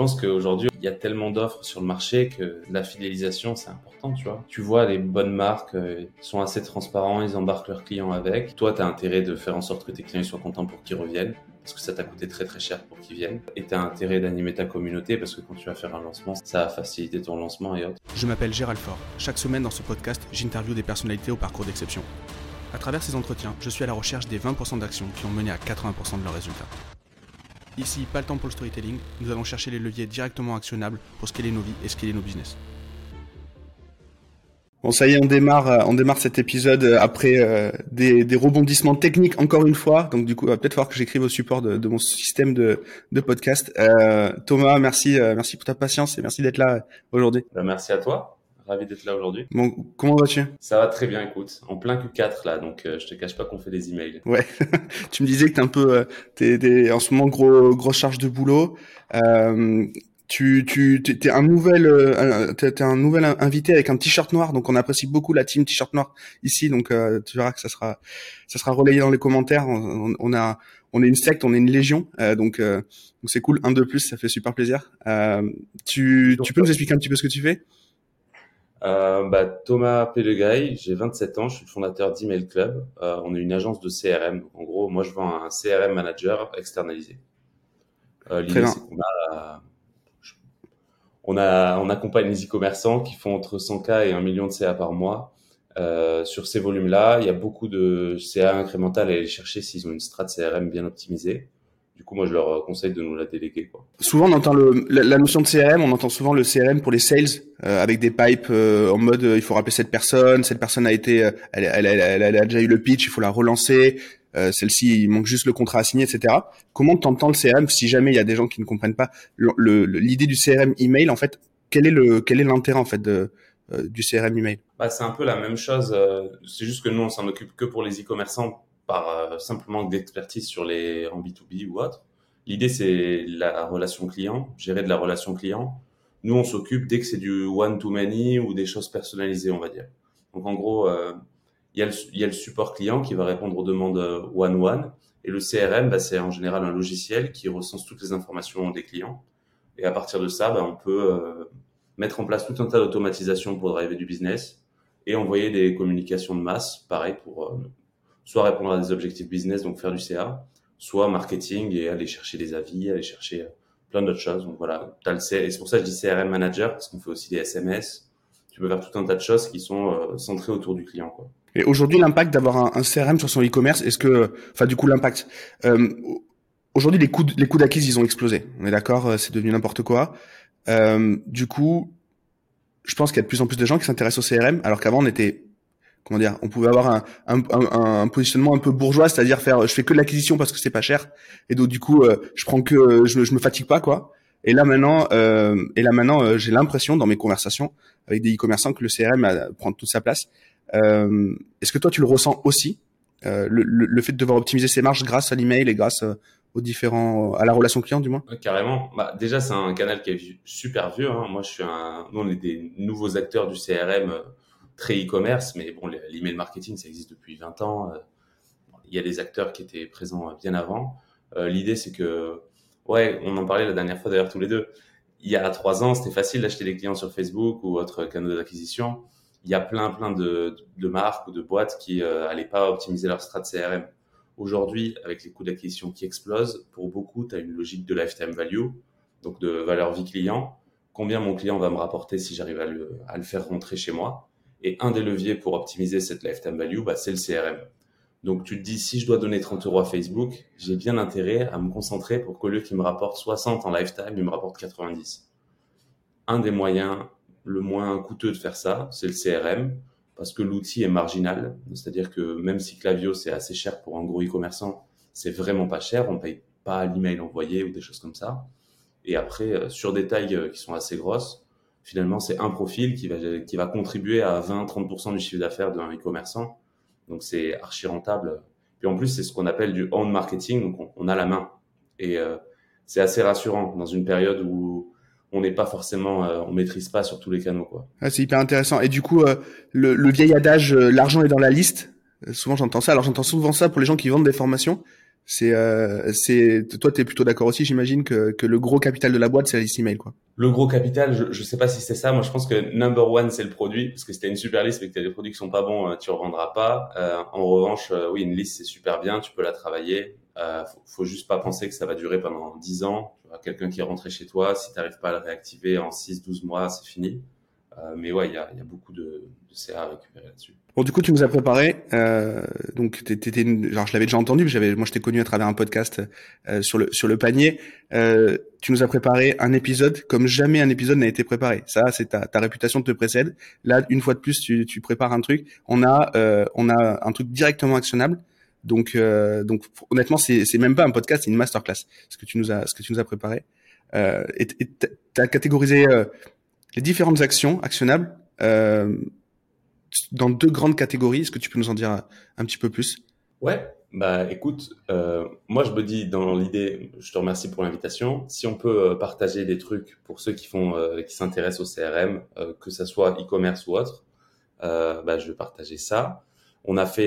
pense qu'aujourd'hui, il y a tellement d'offres sur le marché que la fidélisation, c'est important, tu vois. Tu vois, les bonnes marques euh, sont assez transparents, ils embarquent leurs clients avec. Toi, tu as intérêt de faire en sorte que tes clients soient contents pour qu'ils reviennent parce que ça t'a coûté très très cher pour qu'ils viennent. Et tu as intérêt d'animer ta communauté parce que quand tu vas faire un lancement, ça va faciliter ton lancement et autres. Je m'appelle Gérald Fort. Chaque semaine dans ce podcast, j'interviewe des personnalités au parcours d'exception. À travers ces entretiens, je suis à la recherche des 20% d'actions qui ont mené à 80% de leurs résultats. Ici, pas le temps pour le storytelling, nous allons chercher les leviers directement actionnables pour scaler nos vies et scaler nos business. Bon, ça y est, on démarre, euh, on démarre cet épisode euh, après euh, des, des, rebondissements techniques encore une fois. Donc du coup, il va peut-être falloir que j'écrive au support de, de, mon système de, de podcast. Euh, Thomas, merci, merci pour ta patience et merci d'être là aujourd'hui. Ben, merci à toi. Ravi d'être là aujourd'hui. Bon, comment vas-tu? Ça va très bien, écoute. En plein Q4 là, donc je te cache pas qu'on fait des emails. Ouais. tu me disais que t'es un peu, t'es, t'es en ce moment gros grosse charge de boulot. Euh, tu tu t'es un nouvel euh, t'es un nouvel invité avec un t-shirt noir donc on apprécie beaucoup la team t-shirt noir ici donc euh, tu verras que ça sera ça sera relayé dans les commentaires on, on a on est une secte on est une légion euh, donc donc c'est cool un de plus ça fait super plaisir tu tu peux nous expliquer un petit peu ce que tu fais? Bah, Thomas Pellegay, j'ai 27 ans, je suis le fondateur d'Email Club. on est une agence de CRM. en gros, moi, je vends un CRM manager externalisé. L'idée, c'est qu'on a on, a, on accompagne les e-commerçants qui font entre 100K et 1 million de CA par mois. Euh, sur ces volumes-là, il y a beaucoup de CA incrémental à aller chercher s'ils ont une strat CRM bien optimisée. Du coup, moi, je leur conseille de nous la déléguer. Quoi. Souvent, on entend le, la, notion de CRM, on entend souvent le CRM pour les sales, euh, avec des pipes euh, en mode il faut rappeler cette personne, cette personne a été, elle, elle, elle, elle, a déjà eu le pitch, il faut la relancer, euh, celle-ci, il manque juste le contrat à signer, etc. Comment t'entends le CRM si jamais il y a des gens qui ne comprennent pas l'idée du CRM email en fait Quel est le quel est l'intérêt en fait de, euh, du CRM email? Bah, c'est un peu la même chose. Euh, c'est juste que nous on s'en occupe que pour les e-commerçants par simplement d'expertise sur les en B2B ou autre. L'idée c'est la relation client, gérer de la relation client. Nous on s'occupe dès que c'est du one to many ou des choses personnalisées, on va dire. Donc en gros il y, a le, il y a le support client qui va répondre aux demandes one-one. Et le CRM, bah, c'est en général un logiciel qui recense toutes les informations des clients. Et à partir de ça, bah, on peut euh, mettre en place tout un tas d'automatisation pour driver du business et envoyer des communications de masse, pareil, pour euh, soit répondre à des objectifs business, donc faire du CA, soit marketing et aller chercher des avis, aller chercher euh, plein d'autres choses. Donc voilà, as le et c'est pour ça que je dis CRM manager, parce qu'on fait aussi des SMS. Tu peux faire tout un tas de choses qui sont centrées autour du client. Quoi. Et aujourd'hui, l'impact d'avoir un, un, CRM sur son e-commerce, est-ce que, enfin, du coup, l'impact. Euh, aujourd'hui, les coûts, les coûts d'acquise, ils ont explosé. On est d'accord, euh, c'est devenu n'importe quoi. Euh, du coup, je pense qu'il y a de plus en plus de gens qui s'intéressent au CRM, alors qu'avant, on était, comment dire, on pouvait avoir un, positionnement un peu bourgeois, c'est-à-dire faire, je fais que de l'acquisition parce que c'est pas cher, et donc du coup, euh, je prends que, je, je me fatigue pas, quoi. Et là maintenant, euh, et là maintenant, euh, j'ai l'impression dans mes conversations avec des e-commerçants que le CRM prend toute sa place. Euh, Est-ce que toi tu le ressens aussi euh, le, fait de devoir optimiser ses marges grâce à l'email et grâce euh, aux différents à la relation client du moins? Carrément. Bah, déjà c'est un canal qui est super vieux. Hein. Moi je suis un, nous on est des nouveaux acteurs du CRM euh, très e-commerce, mais bon l'email marketing ça existe depuis 20 ans. Il y a des acteurs qui étaient présents bien avant. L'idée c'est que ouais on en parlait la dernière fois d'ailleurs tous les deux. Il y a trois ans c'était facile d'acheter des clients sur Facebook ou autres canaux d'acquisition il y a plein plein de, de marques ou de boîtes qui euh, allaient pas optimiser leur strat CRM. Aujourd'hui, avec les coûts d'acquisition qui explosent, pour beaucoup, tu as une logique de lifetime value, donc de valeur vie client. Combien mon client va me rapporter si j'arrive à le faire rentrer chez moi? Et un des leviers pour optimiser cette lifetime value, bah, c'est le CRM. Donc tu te dis, si je dois donner 30 euros à Facebook, j'ai bien intérêt à me concentrer pour qu'au lieu qu'il me rapporte 60 en lifetime, il me rapporte 90. Un des moyens le moins coûteux de faire ça, c'est le CRM, parce que l'outil est marginal. C'est-à-dire que même si Clavio, c'est assez cher pour un gros e-commerçant, c'est vraiment pas cher. On paye pas l'email envoyé ou des choses comme ça. Et après, euh, sur des tailles euh, qui sont assez grosses, finalement, c'est un profil qui va, qui va contribuer à 20-30% du chiffre d'affaires d'un e-commerçant. Donc, c'est archi rentable. Puis en plus, c'est ce qu'on appelle du on marketing. Donc, on, a la main. Et euh, c'est assez rassurant dans une période où on n'est pas forcément, euh, on maîtrise pas sur tous les canaux, quoi. Ah, c'est hyper intéressant. Et du coup, euh, le, le, vieil adage, euh, l'argent est dans la liste. souvent, j'entends ça. Alors, j'entends souvent ça pour les gens qui vendent des formations. C'est, euh, c'est, toi, t'es plutôt d'accord aussi, j'imagine que, que le gros capital de la boîte, c'est la liste email, quoi. Le gros capital, je, je sais pas si c'est ça. Moi, je pense que number one, c'est le produit, parce que si t'as une super liste, mais que t'as des produits qui sont pas bons, euh, tu revendras pas. Euh, en revanche, euh, oui, une liste, c'est super bien, tu peux la travailler. Euh, faut, faut juste pas penser que ça va durer pendant 10 ans. Tu vois, quelqu'un qui est rentré chez toi, si t'arrives pas à le réactiver en 6, 12 mois, c'est fini. Mais ouais, il y a, y a, beaucoup de, de CA à récupérer là-dessus. Bon, du coup, tu nous as préparé. Euh, donc, t'étais, genre, je l'avais déjà entendu. J'avais, moi, je t'ai connu à travers un podcast euh, sur le sur le panier. Euh, tu nous as préparé un épisode comme jamais un épisode n'a été préparé. Ça, c'est ta, ta réputation te précède. Là, une fois de plus, tu, tu prépares un truc. On a euh, on a un truc directement actionnable. Donc, euh, donc, honnêtement, c'est c'est même pas un podcast, c'est une masterclass. Ce que tu nous as ce que tu nous as préparé. Euh, et t'as catégorisé les différentes actions actionnables euh, dans deux grandes catégories. Est-ce que tu peux nous en dire un petit peu plus? Ouais, bah écoute, euh, moi je me dis dans l'idée, je te remercie pour l'invitation. Si on peut euh, partager des trucs pour ceux qui font, euh, qui s'intéressent au CRM, que ça soit e-commerce ou autre, bah je vais partager ça. On a fait,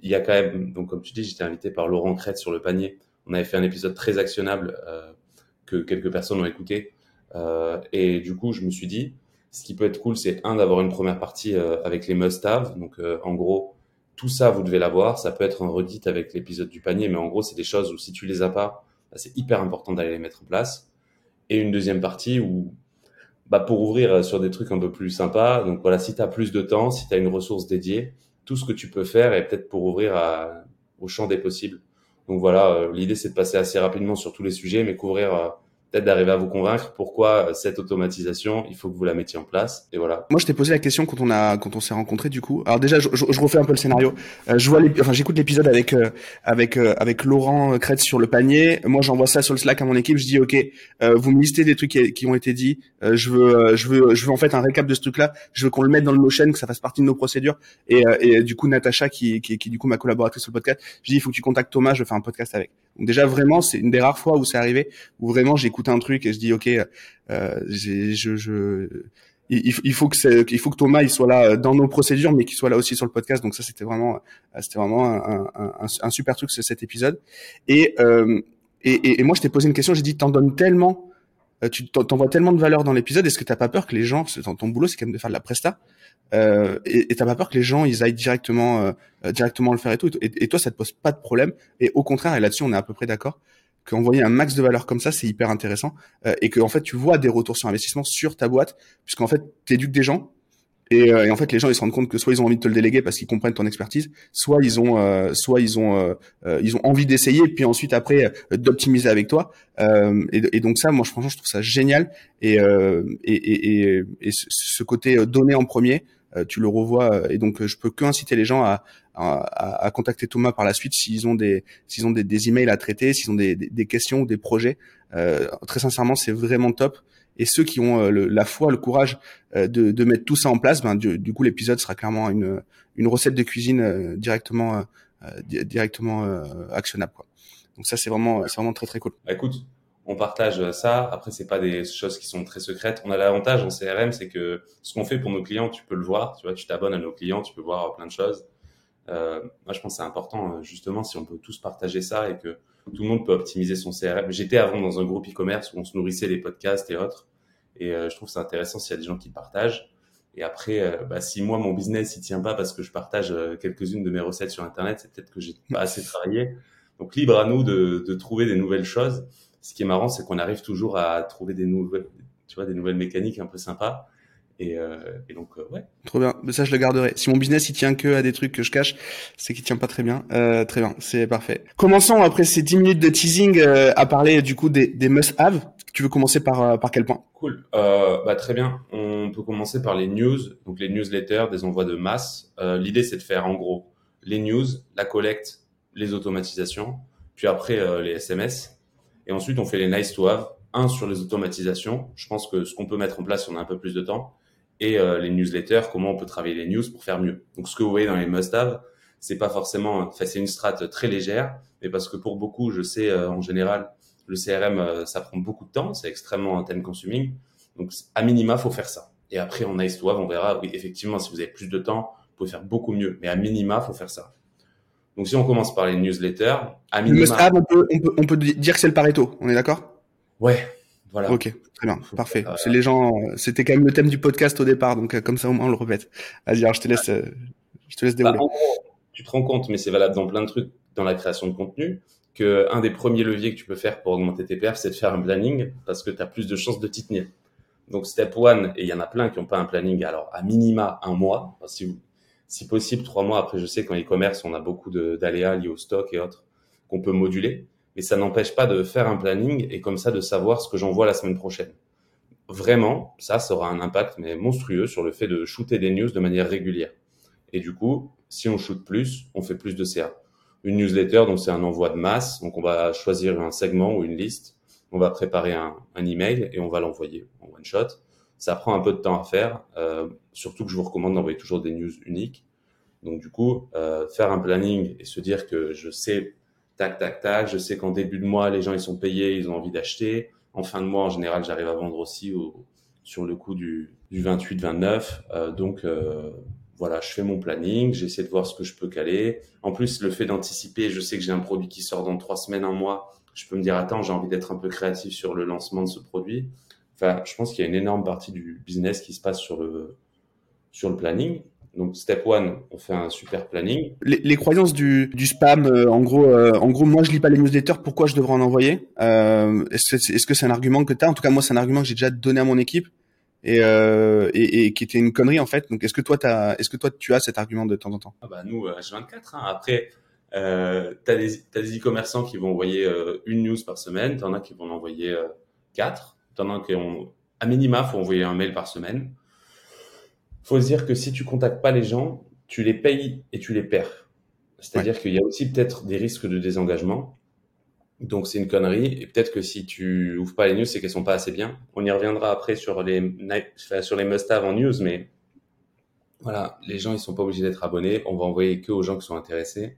il y a quand même, donc comme tu dis, j'étais invité par Laurent Crête sur le panier. On avait fait un épisode très actionnable que quelques personnes ont écouté et du coup, je me suis dit, ce qui peut être cool, c'est un d'avoir une première partie euh, avec les must-have. Donc, euh, en gros, tout ça, vous devez l'avoir. Ça peut être un redit avec l'épisode du panier, mais en gros, c'est des choses où si tu les as pas, bah, c'est hyper important d'aller les mettre en place. Et une deuxième partie où, bah, pour ouvrir sur des trucs un peu plus sympas. Donc voilà, si tu as plus de temps, si tu as une ressource dédiée, tout ce que tu peux faire est peut-être pour ouvrir à, au champ des possibles. Donc voilà, l'idée c'est de passer assez rapidement sur tous les sujets, mais couvrir peut-être d'arriver à vous convaincre pourquoi euh, cette automatisation, il faut que vous la mettiez en place. Et voilà. Moi, je t'ai posé la question quand on a, quand on s'est rencontrés, du coup. Alors déjà, je, je, je refais un peu le scénario. Euh, je vois, enfin, j'écoute l'épisode avec, euh, avec, euh, avec Laurent Kretz sur le panier. Moi, j'envoie ça sur le Slack à mon équipe. Je dis, ok, euh, vous me listez des trucs qui, qui ont été dits. je veux, je veux, je veux en fait un récap de ce truc-là. Je veux qu'on le mette dans le Notion, que ça fasse partie de nos procédures. Et, et du coup, Natacha, qui, qui, qui, du coup ma collaboratrice sur le podcast, je dis, il faut que tu contactes Thomas. Je vais faire un podcast avec. Donc déjà, vraiment, c'est une des rares fois où c'est arrivé où vraiment j'écoute un truc et je dis, ok, euh, je, je, il, il, faut que il faut que Thomas il soit là dans nos procédures, mais qu'il soit là aussi sur le podcast. Donc ça, c'était vraiment, c'était vraiment un, super truc cet épisode. Et, euh, et, et, moi, je t'ai posé une question. J'ai dit, t'en donnes tellement, euh, tu t'envoies tellement de valeur dans l'épisode. Est-ce que t'as pas peur que les gens, ton, ton boulot, c'est quand même de faire de la presta, euh, et t'as pas peur que les gens ils aillent directement euh, directement le faire et tout et, et, toi ça te pose pas de problème et au contraire et là-dessus on est à peu près d'accord qu'envoyer un max de valeur comme ça c'est hyper intéressant euh, et que en fait tu vois des retours sur investissement sur ta boîte puisqu'en fait t'éduques des gens et, euh, et, en fait les gens ils se rendent compte que soit ils ont envie de te le déléguer parce qu'ils comprennent ton expertise soit ils ont euh, soit ils ont ils ont envie d'essayer puis ensuite après d'optimiser avec toi et, et, donc ça moi franchement je trouve ça génial et et, et, et, ce côté donné en premier euh, tu le revois euh, et donc euh, je peux que inciter les gens à, à, à contacter Thomas par la suite s'ils ont des s'ils ont des, des, emails à traiter, s'ils ont des, des, questions des projets. très sincèrement, c'est vraiment top. Et ceux qui ont le, la foi, le courage de, de, mettre tout ça en place, ben, du, du coup l'épisode sera clairement une, une recette de cuisine directement directement actionnable. Quoi. Donc ça c'est vraiment c'est vraiment très très cool. Bah, écoute, on partage ça. Après, c'est pas des choses qui sont très secrètes. On a l'avantage en CRM, c'est que ce qu'on fait pour nos clients, tu peux le voir. Tu vois, tu t'abonnes à nos clients, tu peux voir plein de choses. Euh, moi, je pense que c'est important, justement, si on peut tous partager ça et que tout le monde peut optimiser son CRM. J'étais avant dans un groupe e-commerce où on se nourrissait des podcasts et autres. Et euh, je trouve c'est intéressant s'il y a des gens qui partagent. Et après, euh, bah, si moi, mon business, il tient pas parce que je partage euh, quelques-unes de mes recettes sur Internet, c'est peut-être que j'ai pas assez travaillé. Donc, libre à nous de, de trouver des nouvelles choses ce qui est marrant, c'est qu'on arrive toujours à trouver des nouvelles, tu vois, des nouvelles mécaniques un peu sympas. Et, euh, et donc, euh, ouais. Trop bien. Mais ça, je le garderai. Si mon business, il tient que à des trucs que je cache, c'est qu'il tient pas très bien. Euh, très bien. C'est parfait. Commençons après ces 10 minutes de teasing euh, à parler du coup des, des must-have. Tu veux commencer par, euh, par quel point? Cool. Euh, bah, très bien. On peut commencer par les news, donc les newsletters, des envois de masse. L'idée, c'est de faire en gros les news, la collecte, les automatisations, puis après les SMS et ensuite, on fait les nice to have. Un sur les automatisations. Je pense que ce qu'on peut mettre en place on a un peu plus de temps. Et euh, les newsletters, comment on peut travailler les news pour faire mieux. Donc, ce que vous voyez dans les must-have, c'est pas forcément, enfin, c'est une strate très légère, mais parce que pour beaucoup, je sais, euh, en général, le CRM, euh, ça prend beaucoup de temps, c'est extrêmement time consuming. Donc, à minima, faut faire ça. Et après, en nice to have, on verra, oui, effectivement, si vous avez plus de temps, vous pouvez faire beaucoup mieux. Mais à minima, faut faire ça. Donc si on commence par les newsletters, à minima... Le on peut, on, peut, on peut dire que c'est le Pareto, on est d'accord? Ouais, voilà. Ok, très bien, parfait. C'est les gens, c'était quand même le thème du podcast au départ, donc euh, comme ça au moins on le répète. Vas-y, alors je te laisse, euh, je te laisse bah, dérouler. tu te rends compte, mais c'est valable dans plein de trucs dans la création de contenu, que un des premiers leviers que tu peux faire pour augmenter tes perfs, c'est de faire un planning parce que tu as plus de chances de t'y tenir. Donc step one, et il y en a plein qui n'ont pas un planning, alors à minima un mois, si, si possible trois mois. Après, je sais qu'en e-commerce, on a beaucoup d'aléas liés au stock et autres qu'on peut moduler, mais ça n'empêche pas de faire un planning et comme ça de savoir ce que j'envoie la semaine prochaine. Vraiment, ça, ça aura un impact mais monstrueux sur le fait de shooter des news de manière régulière. Et du coup, si on shoot plus, on fait plus de CA. Une newsletter, donc c'est un envoi de masse, donc on va choisir un segment ou une liste on va préparer un, un email et on va l'envoyer en one shot. Ça prend un peu de temps à faire, euh, surtout que je vous recommande d'envoyer toujours des news uniques. Donc du coup, euh, faire un planning et se dire que je sais tac tac tac, je sais qu'en début de mois les gens ils sont payés, ils ont envie d'acheter. En fin de mois en général j'arrive à vendre aussi au, sur le coup du, du 28-29. Euh, donc voilà, je fais mon planning, j'essaie de voir ce que je peux caler. En plus, le fait d'anticiper, je sais que j'ai un produit qui sort dans trois semaines, un mois je peux me dire, attends, j'ai envie d'être un peu créatif sur le lancement de ce produit. Enfin, je pense qu'il y a une énorme partie du business qui se passe sur le, sur le planning. Donc, step one, on fait un super planning. Les, croyances du, du spam, euh, en gros, euh, en gros, moi, je lis pas les newsletters. Pourquoi je devrais en envoyer? Euh, Est-ce que c'est un argument que tu as En tout cas, moi, c'est un argument que j'ai déjà donné à mon équipe et, euh, et, et, qui était une connerie en fait. Donc, est-ce que toi, as, est-ce que toi, tu as cet argument de temps en temps? Ah bah nous, H24. Hein. Après, euh, tu as des e-commerçants qui vont envoyer euh, une news par semaine, tu en as qui vont en envoyer euh, quatre, tu en as qui ont, à minima, faut envoyer un mail par semaine. faut se dire que si tu contactes pas les gens, tu les payes et tu les perds. C'est-à-dire qu'il y a aussi peut-être des risques de désengagement. Donc c'est une connerie. Et peut-être que si tu ouvres pas les news, c'est qu'elles sont pas assez bien. On y reviendra après sur les sur les must-have en news, mais voilà, les gens ils sont pas obligés d'être abonnés. On va envoyer que aux gens qui sont intéressés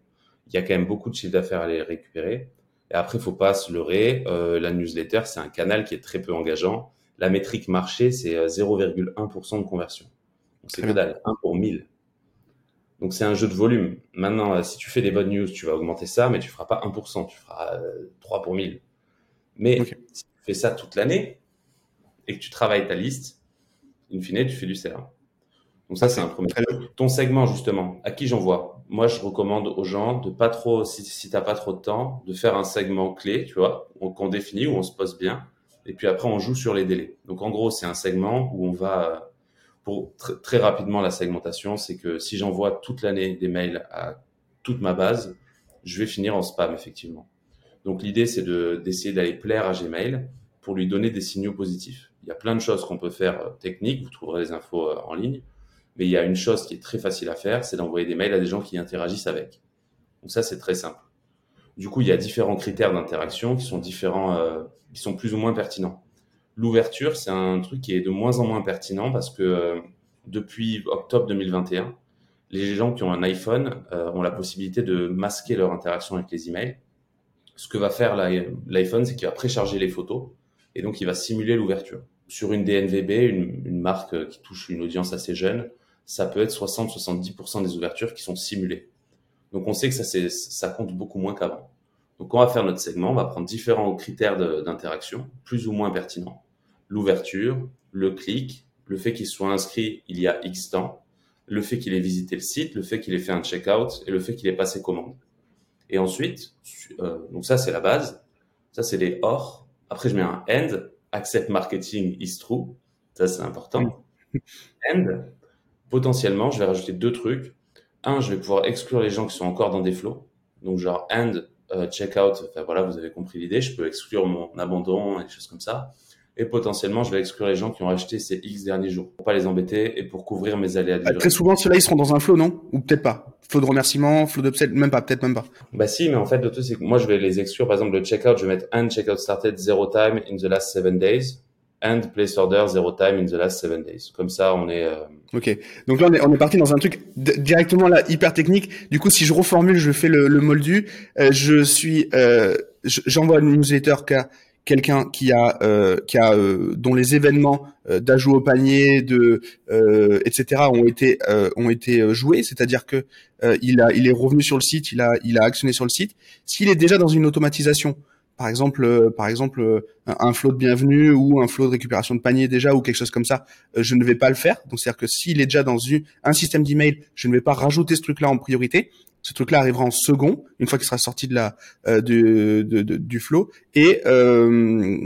il y a quand même beaucoup de chiffre d'affaires à les récupérer. Et après, il faut pas se leurrer. Euh, la newsletter, c'est un canal qui est très peu engageant. La métrique marché, c'est 0,1% euh, de conversion. C'est que dalle, 1 pour 1000. Donc c'est un jeu de volume. Maintenant, euh, si tu fais des bonnes news, tu vas augmenter ça, mais tu feras pas 1%, tu feras 3 pour 1000. Mais si tu fais ça toute l'année et que tu travailles ta liste, in fine, tu fais du CA. Donc ça, c'est un premier. Ton segment, justement, à qui j'envoie? Moi, je recommande aux gens de pas trop, si, si t'as pas trop de temps, de faire un segment clé, tu vois, qu'on définit, où on se pose bien. Et puis après, on joue sur les délais. Donc, en gros, c'est un segment où on va, pour très rapidement, la segmentation, c'est que si j'envoie toute l'année des mails à toute ma base, je vais finir en spam, effectivement. Donc, l'idée, c'est de, d'essayer d'aller plaire à Gmail pour lui donner des signaux positifs. Il y a plein de choses qu'on peut faire euh, techniques. Vous trouverez les infos euh, en ligne. Mais il y a une chose qui est très facile à faire, c'est d'envoyer des mails à des gens qui interagissent avec. Donc ça, c'est très simple. Du coup, il y a différents critères d'interaction qui sont différents, euh, qui sont plus ou moins pertinents. L'ouverture, c'est un truc qui est de moins en moins pertinent parce que euh, depuis octobre 2021, les gens qui ont un iPhone euh, ont la possibilité de masquer leur interaction avec les emails. Ce que va faire l'iPhone, c'est qu'il va précharger les photos et donc il va simuler l'ouverture. Sur une DNVB, une, marque qui touche une audience assez jeune, ça peut être 60-70% des ouvertures qui sont simulées. Donc on sait que ça compte beaucoup moins qu'avant. Donc on va faire notre segment, on va prendre différents critères d'interaction, plus ou moins pertinents. L'ouverture, le clic, le fait qu'il soit inscrit il y a X temps, le fait qu'il ait visité le site, le fait qu'il ait fait un checkout et le fait qu'il ait passé commande. Et ensuite, euh, donc ça c'est la base, ça c'est les or. Après je mets un end, accept marketing is true, ça c'est important. End, potentiellement, je vais rajouter deux trucs. Un, je vais pouvoir exclure les gens qui sont encore dans des flots. Donc, genre, end, euh, checkout, enfin voilà, vous avez compris l'idée. Je peux exclure mon abandon et des choses comme ça. Et potentiellement, je vais exclure les gens qui ont acheté ces X derniers jours pour pas les embêter et pour couvrir mes aléas bah, Très souvent, ceux-là, ils seront dans un flow, non? Ou peut-être pas? Flow de remerciement, flow d'upsell, même pas, peut-être même pas. Bah si, mais en fait, le truc, c'est que moi, je vais les exclure. Par exemple, le checkout, je vais mettre end checkout started zero time in the last seven days and place order zero time in the last seven days. Comme ça, on est. Euh... Ok. Donc là, on est, on est parti dans un truc directement là hyper technique. Du coup, si je reformule, je fais le, le moldu. Euh, je suis, euh, j'envoie une newsletter qui a, quelqu'un qui a euh, qui a euh, dont les événements d'ajout au panier de etc ont été ont été joués c'est-à-dire que il a il est revenu sur le site il a il a actionné sur le site s'il est déjà dans une automatisation par exemple par exemple un, flow de bienvenue ou un flow de récupération de panier déjà ou quelque chose comme ça je ne vais pas le faire donc c'est-à-dire que s'il est déjà dans un système d'email je ne vais pas rajouter ce truc là en priorité ce truc-là arrivera en second, une fois qu'il sera sorti de la euh, du, de, du flow. Et euh,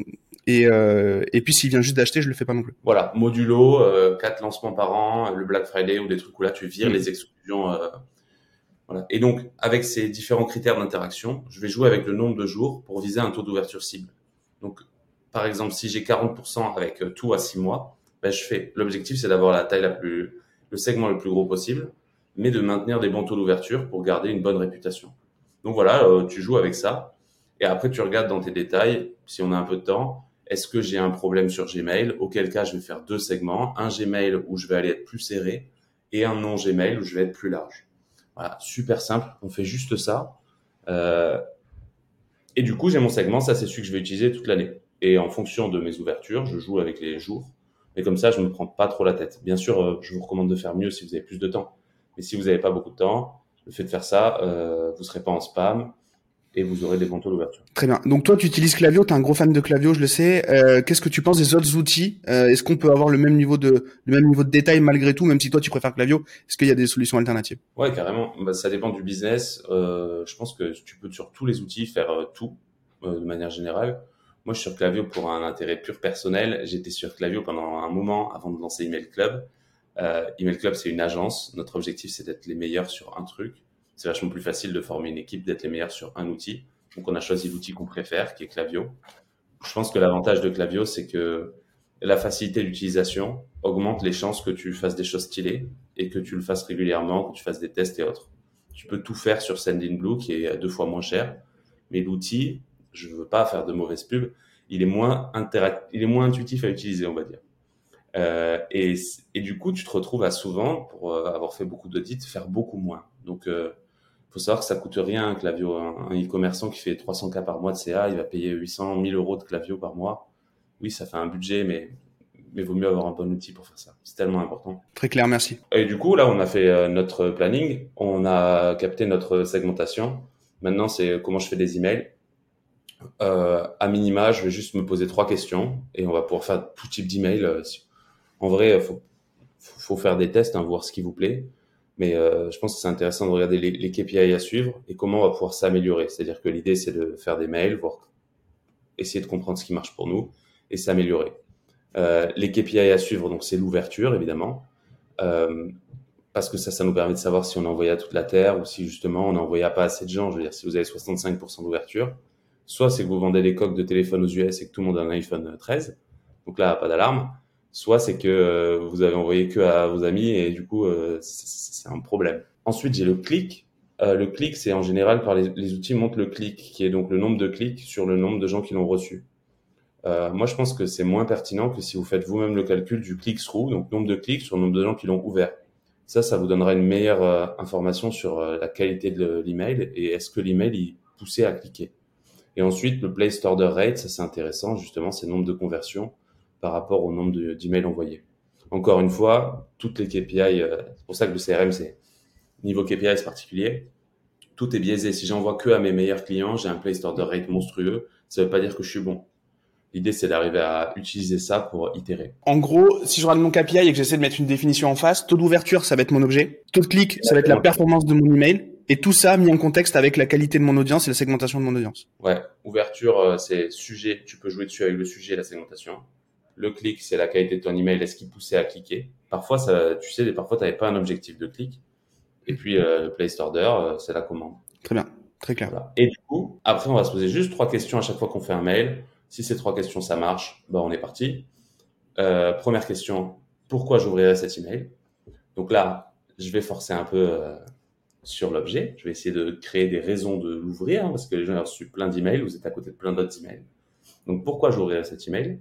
et, euh, et puis s'il vient juste d'acheter, je le fais pas non plus. Voilà, modulo, euh, quatre lancements par an, le Black Friday ou des trucs où là tu vires mm. les exclusions. Euh, voilà. Et donc avec ces différents critères d'interaction, je vais jouer avec le nombre de jours pour viser un taux d'ouverture cible. Donc par exemple, si j'ai 40% avec tout à 6 mois, ben, je fais. L'objectif c'est d'avoir la taille la plus, le segment le plus gros possible mais de maintenir des bons taux d'ouverture pour garder une bonne réputation. Donc voilà, euh, tu joues avec ça. Et après, tu regardes dans tes détails, si on a un peu de temps, est-ce que j'ai un problème sur Gmail? Auquel cas, je vais faire deux segments. Un Gmail où je vais aller être plus serré et un non Gmail où je vais être plus large. Voilà, super simple. On fait juste ça. Euh, et du coup, j'ai mon segment. Ça, c'est celui que je vais utiliser toute l'année. Et en fonction de mes ouvertures, je joue avec les jours. Et comme ça, je ne me prends pas trop la tête. Bien sûr, euh, je vous recommande de faire mieux si vous avez plus de temps. Mais si vous n'avez pas beaucoup de temps, le fait de faire ça, euh, vous ne serez pas en spam et vous aurez des bons taux d'ouverture. Très bien. Donc toi, tu utilises Clavio, tu es un gros fan de Clavio, je le sais. Euh, Qu'est-ce que tu penses des autres outils? Euh, Est-ce qu'on peut avoir le même niveau de le même niveau de détail malgré tout, même si toi tu préfères Clavio? Est-ce qu'il y a des solutions alternatives? Ouais, carrément. Bah, ça dépend du business. Euh, je pense que tu peux sur tous les outils faire euh, tout euh, de manière générale. Moi, je suis sur Clavio pour un intérêt pur personnel. J'étais sur Clavio pendant un moment avant de lancer Email Club. Euh, Email Club, c'est une agence. Notre objectif, c'est d'être les meilleurs sur un truc. C'est vachement plus facile de former une équipe, d'être les meilleurs sur un outil. Donc, on a choisi l'outil qu'on préfère, qui est Clavio. Je pense que l'avantage de Clavio, c'est que la facilité d'utilisation augmente les chances que tu fasses des choses stylées et que tu le fasses régulièrement, que tu fasses des tests et autres. Tu peux tout faire sur Sendinblue, qui est deux fois moins cher. Mais l'outil, je veux pas faire de mauvaise pub, il est moins il est moins intuitif à utiliser, on va dire. Euh, et, et, du coup, tu te retrouves à souvent, pour euh, avoir fait beaucoup d'audits, faire beaucoup moins. Donc, euh, faut savoir que ça coûte rien un clavio. Un e-commerçant qui fait 300 k par mois de CA, il va payer 800 1000 euros de clavio par mois. Oui, ça fait un budget, mais mais vaut mieux avoir un bon outil pour faire ça. C'est tellement important. Très clair, merci. Et du coup, là, on a fait notre planning, on a capté notre segmentation. Maintenant, c'est comment je fais des emails. Euh, à minima, je vais juste me poser trois questions et on va pouvoir faire tout type d'email en vrai, faut, faut faire des tests, hein, voir ce qui vous plaît. Mais euh, je pense que c'est intéressant de regarder les, KPI à suivre et comment on va pouvoir s'améliorer. C'est-à-dire que l'idée, c'est de faire des mails, voir, essayer de comprendre ce qui marche pour nous et s'améliorer. Euh, les KPI à suivre, donc c'est l'ouverture, évidemment. Euh, parce que ça, ça nous permet de savoir si on envoyé à toute la Terre ou si justement on n'envoyait pas assez de gens. Je veux dire, si vous avez 65% d'ouverture, soit c'est que vous vendez des coques de téléphone aux US et que tout le monde a un iPhone 13. Donc là, pas d'alarme soit c'est que euh, vous avez envoyé que à vos amis et du coup euh, c'est un problème. Ensuite j'ai le clic. Euh, le clic c'est en général par les, outils montrent le clic qui est donc le nombre de clics sur le nombre de gens qui l'ont reçu. moi je pense que c'est moins pertinent que si vous faites vous-même le calcul du click-through, donc nombre de clics sur le nombre de gens qui l'ont ouvert. Ça, ça vous donnera une meilleure information sur la qualité de l'email et est-ce que l'email est poussé à cliquer. Et ensuite, le place order rate, ça c'est intéressant, justement, c'est le nombre de conversions par rapport au nombre d'emails envoyés. Encore une fois, toutes les KPI, euh, c'est pour ça que le CRM, c'est niveau KPI, c'est particulier. Tout est biaisé. Si j'envoie que à mes meilleurs clients, j'ai un place order rate monstrueux. Ça veut pas dire que je suis bon. L'idée, c'est d'arriver à utiliser ça pour itérer. En gros, si je regarde mon KPI et que j'essaie de mettre une définition en face, taux d'ouverture, ça va être mon objet. Taux de clic, ça va être la performance de mon email. Et tout ça mis en contexte avec la qualité de mon audience et la segmentation de mon audience. Ouais, ouverture, euh, c'est sujet. Tu peux jouer dessus avec le sujet et la segmentation. Le clic, c'est la qualité de ton email, est-ce qu'il poussait à cliquer Parfois, ça, tu sais, parfois, tu n'avais pas un objectif de clic. Et puis, euh, le place order, euh, c'est la commande. Très bien, très clair. Et du coup, après, on va se poser juste trois questions à chaque fois qu'on fait un mail. Si ces trois questions, ça marche, bah, on est parti. Euh, première question, pourquoi j'ouvrirai cet email? Donc là, je vais forcer un peu sur l'objet. Je vais essayer de créer des raisons de l'ouvrir, hein, parce que les gens ont reçu plein d'emails, vous êtes à côté de plein d'autres emails. Donc pourquoi j'ouvrirai cet email?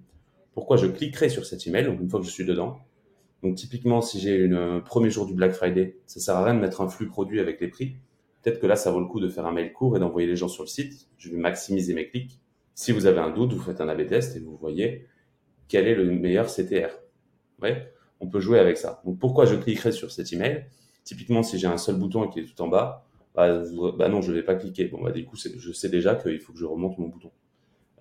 Pourquoi je cliquerai sur cet email une fois que je suis dedans. Donc typiquement, si j'ai un premier jour du Black Friday, ça sert à rien de mettre un flux produit avec les prix. Peut-être que là, ça vaut le coup de faire un mail court et d'envoyer les gens sur le site. Je vais maximiser mes clics Si vous avez un doute, vous faites un A/B test et vous voyez quel est le meilleur CTR. Ouais, on peut jouer avec ça. Donc pourquoi je cliquerai sur cet email? Typiquement, si j'ai un seul bouton qui est tout en bas, bah, bah non, je ne vais pas cliquer. Bon, bah, du coup, je sais déjà qu'il faut que je remonte mon bouton.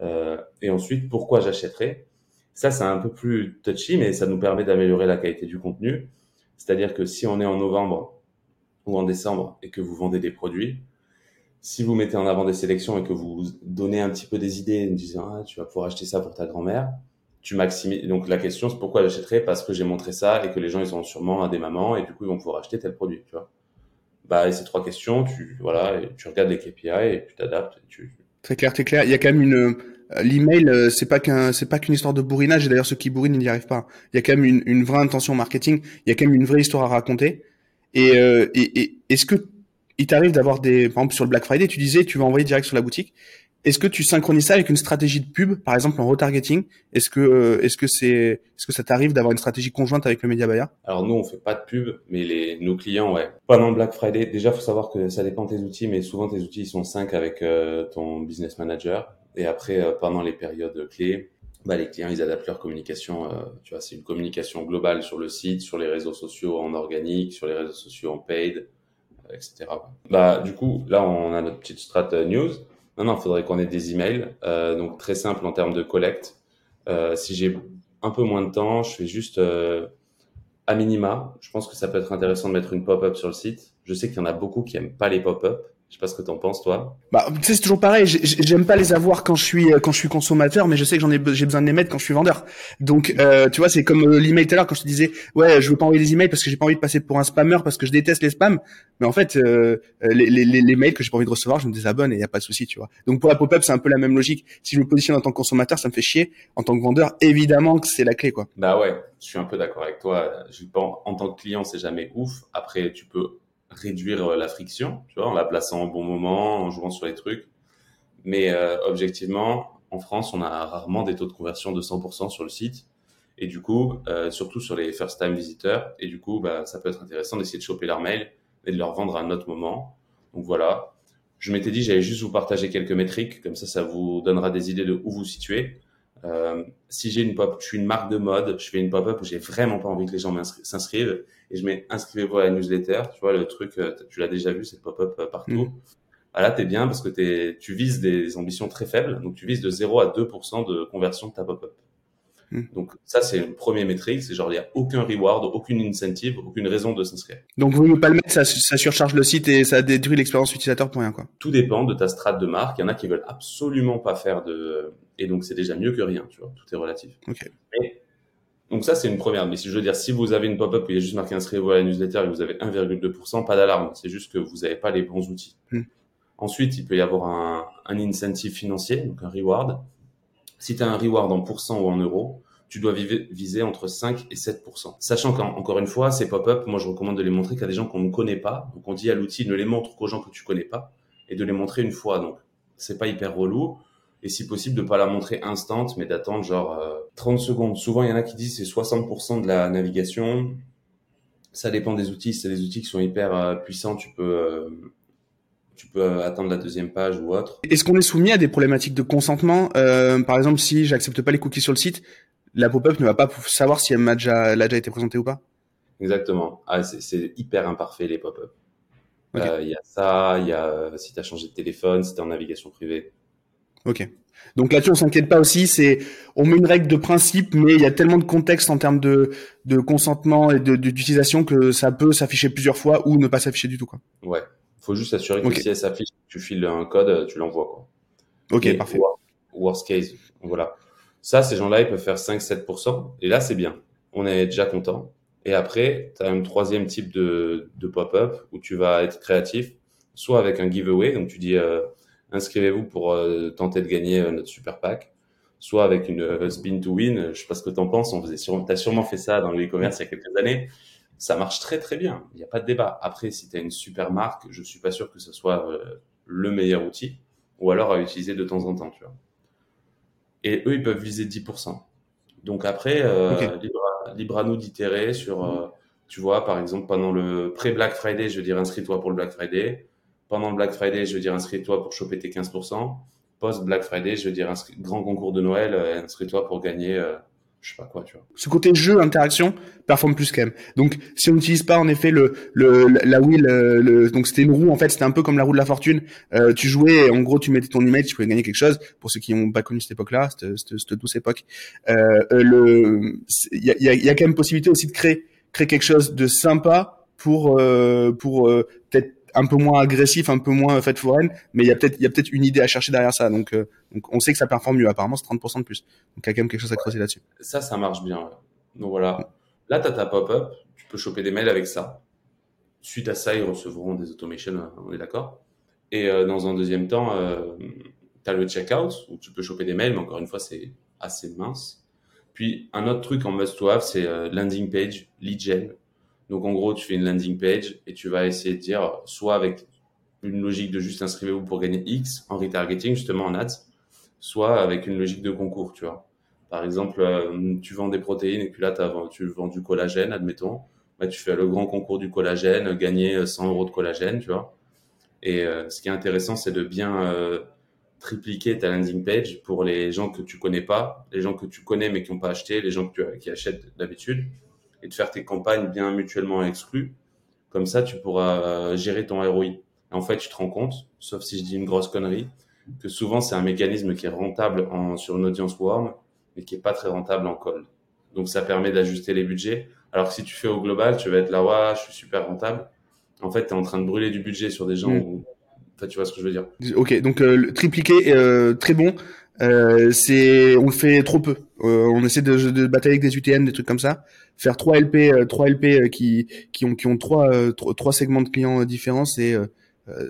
Euh, et ensuite, pourquoi j'achèterai? Ça, c'est un peu plus touchy, mais ça nous permet d'améliorer la qualité du contenu. C'est-à-dire que si on est en novembre ou en décembre et que vous vendez des produits, si vous mettez en avant des sélections et que vous donnez un petit peu des idées en disant ah, tu vas pouvoir acheter ça pour ta grand-mère, tu maximises. Donc la question c'est pourquoi j'achèterai? Parce que j'ai montré ça et que les gens ils ont sûrement des mamans et du coup ils vont pouvoir acheter tel produit, tu vois. Bah ces trois questions, tu voilà, et tu regardes les KPI et tu t'adaptes. Tu... Très clair, très clair. Il y a quand même une l'email, euh, c'est pas qu'un, c'est pas qu'une histoire de bourrinage. Et d'ailleurs, ceux qui bourrinent, ils n'y arrivent pas. Il y a quand même une, une vraie intention marketing. Il y a quand même une vraie histoire à raconter. Et, euh, est-ce que il t'arrive d'avoir des, par exemple sur le Black Friday, tu disais, tu vas envoyer direct sur la boutique. Est-ce que tu synchronises ça avec une stratégie de pub, par exemple en retargeting? Est-ce que, euh, est-ce que c'est, est-ce que ça t'arrive d'avoir une stratégie conjointe avec le média buyer? Alors nous, on fait pas de pub, mais les, nos clients, ouais. Pendant Black Friday, déjà, faut savoir que ça dépend de tes outils, mais souvent tes outils ils sont 5 avec euh, ton business manager. Et après, euh, pendant les périodes clés, bah, les clients, ils adaptent leur communication. tu vois, c'est une communication globale sur le site, sur les réseaux sociaux en organique, sur les réseaux sociaux en paid etc. Bah, du coup, là, on a notre petite strat euh, news. Non, non, il faudrait qu'on ait des emails. Euh, donc, très simple en termes de collecte. Euh, si j'ai un peu moins de temps, je fais juste euh, à minima. Je pense que ça peut être intéressant de mettre une pop-up sur le site. Je sais qu'il y en a beaucoup qui aiment pas les pop-up. Je sais pas ce que t'en penses, toi. Bah, tu sais, c'est toujours pareil. J'aime pas les avoir quand je suis quand je suis consommateur, mais je sais que j'en ai j'ai besoin de les mettre quand je suis vendeur. Donc, euh, tu vois, c'est comme euh, l'email tout à l'heure quand je te disais, ouais, je veux pas envoyer des emails parce que j'ai pas envie de passer pour un spammer parce que je déteste les spams. Mais en fait, euh, les, les, les, mails que j'ai pas envie de recevoir, je me désabonne et y a pas de souci, tu vois. Donc pour la pop-up, c'est un peu la même logique. Si je me positionne en tant que consommateur, ça me fait chier. En tant que vendeur, évidemment que c'est la clé, quoi. Bah ouais, je suis un peu d'accord avec toi. Je pense, en tant que client, c'est jamais ouf. Après, tu peux réduire euh, la friction, tu vois, en la plaçant au bon moment, en jouant sur les trucs. Mais euh, objectivement, en France, on a rarement des taux de conversion de 100% sur le site. Et du coup, euh, surtout sur les first time visiteurs. Et du coup, bah, ça peut être intéressant d'essayer de choper leur mail et de leur vendre à un autre moment. Donc voilà. Je m'étais dit, j'allais juste vous partager quelques métriques. Comme ça, ça vous donnera des idées de où vous situez. Euh, si j'ai une pop, je suis une marque de mode, je fais une pop-up où j'ai vraiment pas envie que les gens s'inscrivent et je mets inscrivez-vous à la newsletter. Tu vois, le truc, euh, tu l'as déjà vu, cette pop-up euh, partout. Mmh. Ah, là, t'es bien parce que es, tu vises des ambitions très faibles. Donc, tu vises de 0 à 2% de conversion de ta pop-up. Hmm. Donc ça, c'est le premier métrique. C'est genre, il n'y a aucun reward, aucune incentive, aucune raison de s'inscrire. Donc vous ne pas le mettre, ça, ça, surcharge le site et ça détruit l'expérience utilisateur pour rien. Quoi. Tout dépend de ta strate de marque. Il y en a qui veulent absolument pas faire de... Et donc c'est déjà mieux que rien, tu vois. Tout est relatif. Okay. Donc ça, c'est une première. Mais si je veux dire, si vous avez une pop-up où il y a juste marqué inscrivez-vous à la newsletter et vous avez 1,2%, pas d'alarme. C'est juste que vous n'avez pas les bons outils. Hmm. Ensuite, il peut y avoir un, un incentive financier, donc un reward. Si tu as un reward en pourcent ou en euros, tu dois viser entre 5 et 7% Sachant qu'encore une fois, ces pop-up, moi je recommande de les montrer qu'à des gens qu'on ne connaît pas. Donc on dit à l'outil ne les montre qu'aux gens que tu connais pas et de les montrer une fois. Donc c'est pas hyper relou et si possible de pas la montrer instant mais d'attendre genre 30 euh, secondes. Souvent il y en a qui disent c'est 60% de la navigation. Ça dépend des outils, c'est des outils qui sont hyper euh, puissants, tu peux euh, tu peux attendre la deuxième page ou autre. Est-ce qu'on est soumis à des problématiques de consentement? Par exemple, si j'accepte pas les cookies sur le site, la pop-up ne va pas savoir si elle a déjà, elle a déjà été présentée ou pas? Exactement. Ah, c'est hyper imparfait les pop-up. Euh, il y a ça, il y a euh, si tu as changé de téléphone, si tu en navigation privée. Ok. Donc là-dessus, on s'inquiète pas aussi. C'est, on met une règle de principe, mais il y a tellement de contexte en termes de, de consentement et de, d'utilisation que ça peut s'afficher plusieurs fois ou ne pas s'afficher du tout, quoi. Ouais. Faut juste s'assurer que si elle s'affiche, tu files un code, tu l'envoies, quoi. Ok, parfait. Worst case, voilà. Ça, ces gens-là, ils peuvent faire 5-7%. Et là, c'est bien. On est déjà content. Et après, tu as un troisième type de, de pop-up où tu vas être créatif, soit avec un giveaway, donc tu dis euh, inscrivez-vous pour euh, tenter de gagner euh, notre super pack, soit avec une spin to win. Je sais pas ce que tu en penses. On faisait sûrement, as sûrement fait ça dans le e-commerce il y a quelques années. Ça marche très très bien. Il n'y a pas de débat. Après, si tu as une super marque, je suis pas sûr que ce soit le meilleur outil, ou alors à utiliser de temps en temps, tu vois et eux, ils peuvent viser 10%. Donc après, euh, libre, à, nous d'itérer sur, euh, tu vois, par exemple, pendant le pré-Black Friday, je veux dire inscris-toi pour le Black Friday. Pendant le Black Friday, je veux dire inscris-toi pour choper tes 15%. post Black Friday, je veux dire, grand concours de Noël, inscris-toi pour gagner je sais pas quoi, tu vois. Ce côté jeu, interaction, performe plus quand même. Donc, si on n'utilise pas en effet le, le la wheel, le, donc c'était une roue en fait, c'était un peu comme la roue de la fortune. Euh, tu jouais, en gros, tu mettais ton email, tu pouvais gagner quelque chose. Pour ceux qui n'ont pas connu cette époque-là, cette, cette, douce époque, euh, euh le, il y a, y a quand même possibilité aussi de créer créer quelque chose de sympa pour euh, pour euh, un peu moins agressif, un peu moins fête foraine, mais il y a peut-être il y a peut-être une idée à chercher derrière ça. Donc, euh, donc on sait que ça performe mieux. Apparemment, c'est 30% de plus. Donc il y a quand même quelque chose à creuser là-dessus. Ça, ça marche bien. Donc voilà. Là, tu as ta pop-up, tu peux choper des mails avec ça. Suite à ça, ils recevront des automations, on est d'accord. Et euh, dans un deuxième temps, euh, tu as le checkout où tu peux choper des mails, mais encore une fois, c'est assez mince. Puis un autre truc en must-to-have, c'est euh, landing page, lead gen. Donc en gros, tu fais une landing page et tu vas essayer de dire, soit avec une logique de juste inscrivez-vous pour gagner X en retargeting, justement en ads, soit avec une logique de concours, tu vois. Par exemple, euh, tu vends des protéines et puis là, tu vends du collagène, admettons. Bah, tu fais le grand concours du collagène, gagner 100 euros de collagène, tu vois. Et euh, ce qui est intéressant, c'est de bien euh, tripliquer ta landing page pour les gens que tu connais pas, les gens que tu connais mais qui n'ont pas acheté, les gens qui achètent d'habitude et de faire tes campagnes bien mutuellement exclues. Comme ça, tu pourras euh, gérer ton ROI. en fait, tu te rends compte, sauf si je dis une grosse connerie, que souvent c'est un mécanisme qui est rentable en, sur une audience warm, mais qui est pas très rentable en cold. Donc ça permet d'ajuster les budgets. Alors que si tu fais au global, tu vas être là, ouais, je suis super rentable. En fait, tu es en train de brûler du budget sur des gens mm. où... Enfin, tu vois ce que je veux dire. Ok, donc euh, tripliqué, euh, très bon. Euh, c'est on le fait trop peu. Euh, on essaie de, de batailler avec des UTN, des trucs comme ça. Faire trois LP, euh, trois LP euh, qui qui ont qui ont trois trois segments de clients différents, c'est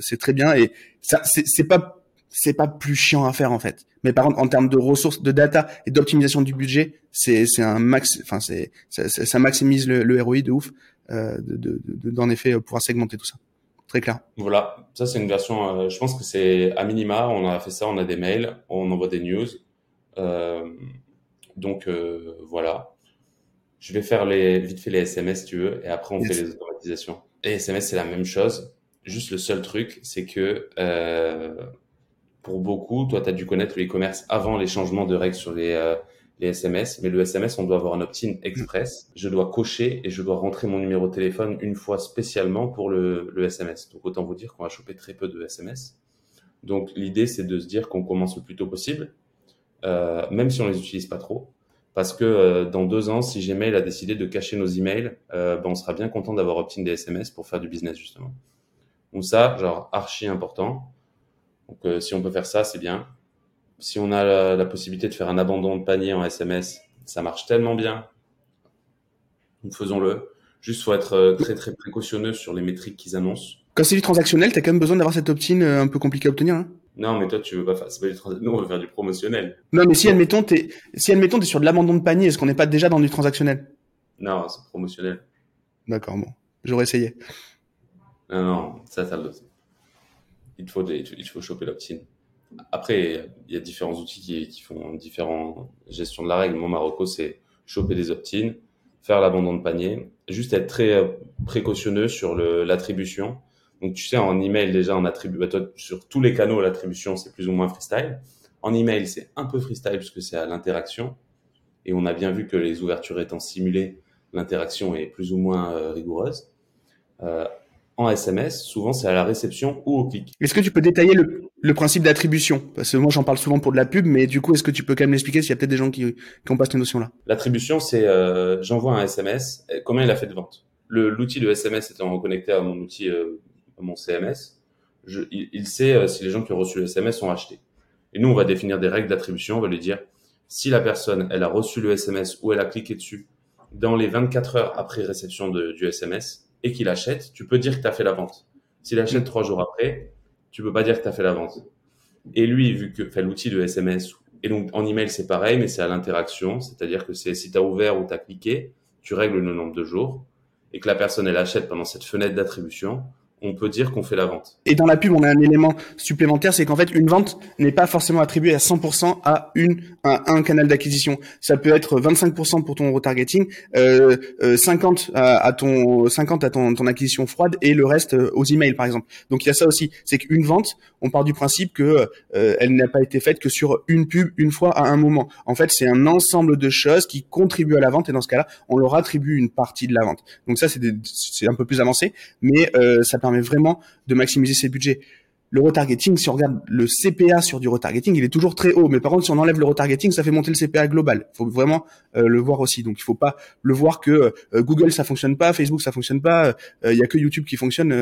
c'est très bien et ça c'est pas c'est pas plus chiant à faire en fait. Mais par contre en termes de ressources, de data et d'optimisation du budget, c'est c'est un max. Enfin c'est ça, ça, maximise le, le ROI de ouf. Euh, de, de, d'en effet pouvoir segmenter tout ça. Très clair. Voilà, ça c'est une version, euh, je pense que c'est à minima, on a fait ça, on a des mails, on envoie des news. Euh, donc euh, voilà. Je vais faire les, vite fait les SMS si tu veux, et après on fait les automatisations. Les SMS c'est la même chose, juste le seul truc c'est que pour beaucoup, toi tu as dû connaître le e-commerce avant les changements de règles sur les les SMS, mais le SMS, on doit avoir un opt-in express. Je dois cocher et je dois rentrer mon numéro de téléphone une fois spécialement pour le, le SMS. Donc autant vous dire qu'on va choper très peu de SMS. Donc l'idée, c'est de se dire qu'on commence le plus tôt possible, euh, même si on les utilise pas trop. Parce que euh, dans deux ans, si Gmail a décidé de cacher nos emails, euh, ben, on sera bien content d'avoir opt-in des SMS pour faire du business justement. Donc ça, genre archi important. Donc euh, si on peut faire ça, c'est bien si on a la, possibilité de faire un abandon de panier en SMS, ça marche tellement bien. Faisons-le. Juste, faut être euh, très très précautionneux sur les métriques qu'ils annoncent. Quand c'est du transactionnel, t'as quand même besoin d'avoir cette opt-in euh, un peu compliqué à obtenir. Hein non, mais toi, tu veux pas faire, pas du Nous, on veut faire du promotionnel. Non, mais si, admettons, t'es, si, admettons, t'es sur de l'abandon de panier, est-ce qu'on n'est pas déjà dans du transactionnel? Non, c'est promotionnel. D'accord, bon. J'aurais essayé. Non, non, ça, ça, il faut, il faut choper l'opt-in. Après, il y a différents outils qui, font différentes gestions de la règle. Mon Marocco, c'est choper des opt-in, faire l'abandon de panier, juste être très euh, précautionneux sur l'attribution. Donc, tu sais, en email, déjà, on attribue, bah, toi, sur tous les canaux, l'attribution, c'est plus ou moins freestyle. En email, c'est un peu freestyle puisque c'est à l'interaction. Et on a bien vu que les ouvertures étant simulées, l'interaction est plus ou moins euh, rigoureuse. Euh, en SMS, souvent c'est à la réception ou au clic. Est-ce que tu peux détailler le, le principe d'attribution? Parce que moi j'en parle souvent pour de la pub, mais du coup est-ce que tu peux quand même l'expliquer s'il y a peut-être des gens qui, qui ont pas cette notion-là? L'attribution c'est euh, j'envoie un SMS, combien il a fait de vente L'outil de SMS étant connecté à mon outil, euh, à mon CMS, je, il, sait euh, si les gens qui ont reçu le SMS ont acheté. Et nous on va définir des règles d'attribution, on va lui dire si la personne elle a reçu le SMS ou elle a cliqué dessus dans les 24 heures après réception de, du SMS, et qu'il achète, tu peux dire que tu as fait la vente. S'il achète mm. trois jours après, tu peux pas dire que tu as fait la vente. Et lui, vu que fait l'outil de SMS, et donc en email c'est pareil, mais c'est à l'interaction, c'est-à-dire que c'est si tu as ouvert ou tu as cliqué, tu règles le nombre de jours, et que la personne elle achète pendant cette fenêtre d'attribution, on peut dire qu'on fait la vente. Et dans la pub, on a un élément supplémentaire, c'est qu'en fait, une vente n'est pas forcément attribuée à 100% à une à un canal d'acquisition. Ça peut être 25% pour ton retargeting, euh, 50 euh, à, ton 50 à ton, ton acquisition froide et le reste euh, aux emails par exemple. Donc il y a ça aussi, c'est qu'une vente, on part du principe que euh, elle n'a pas été faite que sur une pub une fois à un moment. En fait, c'est un ensemble de choses qui contribuent à la vente et dans ce cas-là, on leur attribue une partie de la vente. Donc ça, c'est un peu plus avancé, mais ça permet vraiment de maximiser ses budgets. Le retargeting, si on regarde le CPA sur du retargeting, il est toujours très haut. Mais par contre, si on enlève le retargeting, ça fait monter le CPA global. Il faut vraiment euh, le voir aussi. Donc, il faut pas le voir que euh, Google ça fonctionne pas, Facebook ça fonctionne pas. Euh, il y a que YouTube qui fonctionne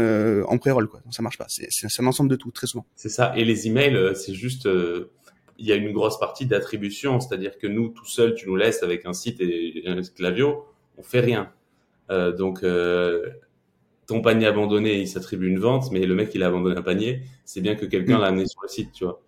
en pré-roll. Quoi. ça marche pas. C'est un ensemble de tout, très souvent. C'est ça. Et les emails, c'est juste il y a une grosse partie d'attribution, c'est-à-dire que nous, tout seuls, tu nous laisses avec un site et un clavio, on fait rien. Euh, donc, euh, ton panier abandonné, il s'attribue une vente, mais le mec, il a abandonné un panier, c'est bien que quelqu'un mm. l'a amené sur le site, tu vois.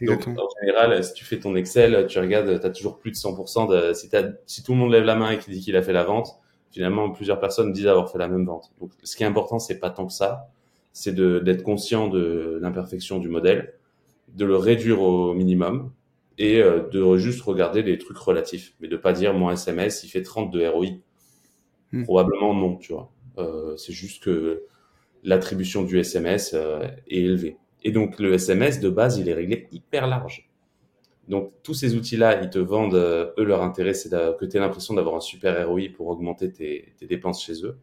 Donc, en général, si tu fais ton Excel, tu regardes, tu as toujours plus de 100%. De, si, si tout le monde lève la main et qu'il dit qu'il a fait la vente, finalement, plusieurs personnes disent avoir fait la même vente. Donc, ce qui est important, c'est pas tant que ça, c'est d'être conscient de l'imperfection du modèle, de le réduire au minimum et euh, de juste regarder les trucs relatifs, mais de pas dire mon SMS, il fait 30 de ROI. Hmm. Probablement non, tu vois. Euh, c'est juste que l'attribution du SMS euh, est élevée. Et donc le SMS de base, il est réglé hyper large. Donc tous ces outils-là, ils te vendent, euh, eux, leur intérêt, c'est que tu aies l'impression d'avoir un super ROI pour augmenter tes, dépenses chez eux.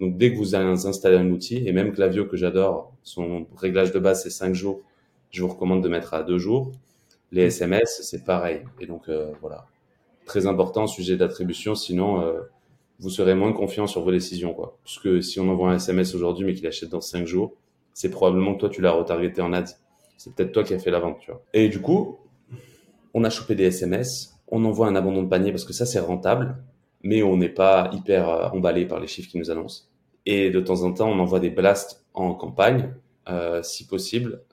Donc dès que vous installez un outil, et même Clavio que j'adore, son réglage de base c'est 5 jours, je vous recommande de mettre à 2 jours. Les SMS, c'est pareil. Et donc euh, voilà, très important sujet d'attribution, sinon euh, vous serez moins confiant sur vos décisions, quoi. Puisque si on envoie un SMS aujourd'hui, mais qu'il achète dans 5 jours, c'est probablement que toi, tu l'as retargeté en ads. C'est peut-être toi qui as fait la vente. Et du coup, on a chopé des SMS, on envoie un abandon de panier parce que ça, c'est rentable, mais on n'est pas hyper euh, emballé par les chiffres qui nous annoncent. Et de temps en temps, on envoie des blasts en campagne, euh, si possible,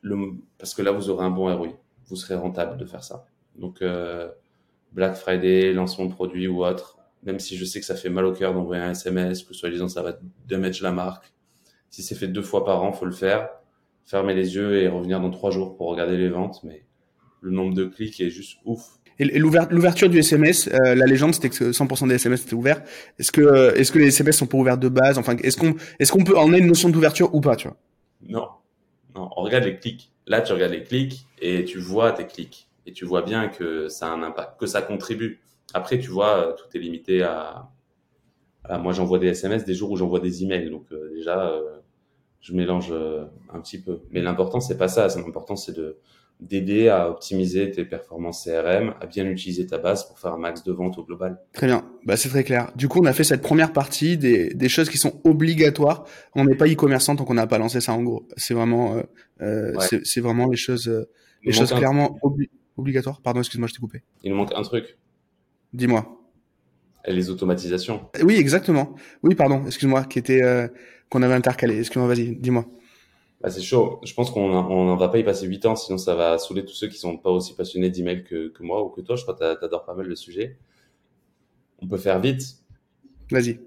le, parce que là, vous aurez un bon ROI. Vous serez rentable de faire ça. Donc, euh, Black Friday, lancement de produit ou autre, même si je sais que ça fait mal au cœur d'envoyer un SMS, que soi-disant ça va damage la marque. Si c'est fait deux fois par an, faut le faire. Fermer les yeux et revenir dans trois jours pour regarder les ventes, mais le nombre de clics est juste ouf. Et l'ouverture du SMS, euh, la légende c'était que 100% des SMS étaient ouverts. Est-ce que euh, est-ce que les SMS sont pas ouverts de base? Enfin, est-ce qu'on est-ce qu'on peut en a une notion d'ouverture ou pas, tu vois? Non, non. On regarde les clics. Là, tu regardes les clics et tu vois tes clics et tu vois bien que ça a un impact, que ça contribue. Après, tu vois, euh, tout est limité à. moi, j'envoie des SMS des jours où j'envoie des emails. Donc, euh, déjà, euh, je mélange un petit peu. Mais l'important, c'est pas ça. L'important, c'est de d'aider à optimiser tes performances CRM, à bien utiliser ta base pour faire un max de vente au global. Très bien, bah, c'est très clair. Du coup, on a fait cette première partie des, des choses qui sont obligatoires. On n'est pas e-commerçant tant qu'on n'a pas lancé ça en gros. C'est vraiment, euh, c'est vraiment les choses, les choses clairement obligatoires. Pardon, excuse-moi, je t'ai coupé. Il nous manque un truc. Dis-moi. Les automatisations. Oui, exactement. Oui, pardon, excuse-moi, qui était euh, qu'on avait intercalé. Excuse-moi, vas-y, dis-moi. Bah, c'est chaud. Je pense qu'on n'en va pas y passer 8 ans, sinon ça va saouler tous ceux qui sont pas aussi passionnés d'email que, que moi ou que toi. Je crois que tu adores pas mal le sujet. On peut faire vite. Vas-y.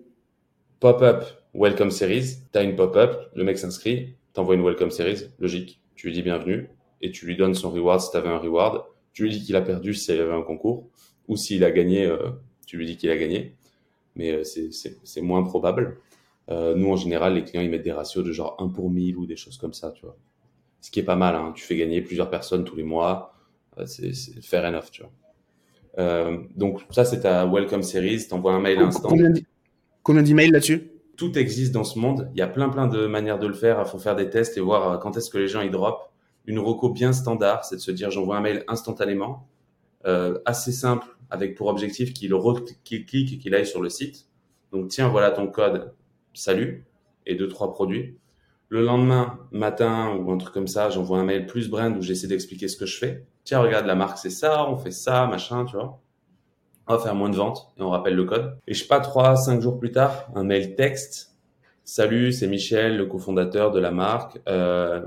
Pop-up, welcome series. Tu as une pop-up, le mec s'inscrit, t'envoies une welcome series, logique. Tu lui dis bienvenue et tu lui donnes son reward si tu avais un reward. Tu lui dis qu'il a perdu si il y avait un concours ou s'il a gagné, euh, tu lui dis qu'il a gagné, mais euh, c'est moins probable. Euh, nous, en général, les clients, ils mettent des ratios de genre 1 pour 1000 ou des choses comme ça, tu vois. Ce qui est pas mal, hein. tu fais gagner plusieurs personnes tous les mois, c'est fair enough, tu vois. donc ça, c'est ta Welcome Series, t'envoies un mail instant. Combien d'emails là-dessus? Tout existe dans ce monde, il y a plein plein de manières de le faire, il faut faire des tests et voir quand est-ce que les gens ils drop. Une reco bien standard, c'est de se dire j'envoie un mail instantanément, assez simple, avec pour objectif qu'il clique et qu'il aille sur le site. Donc tiens, voilà ton code, salut, et deux, trois produits. Le lendemain matin ou un truc comme ça, j'envoie un mail plus brand où j'essaie d'expliquer ce que je fais. Tiens, regarde, la marque c'est ça, on fait ça, machin, tu vois. On va faire moins de ventes et on rappelle le code. Et je sais pas, trois, cinq jours plus tard, un mail texte. Salut, c'est Michel, le cofondateur de la marque. Euh,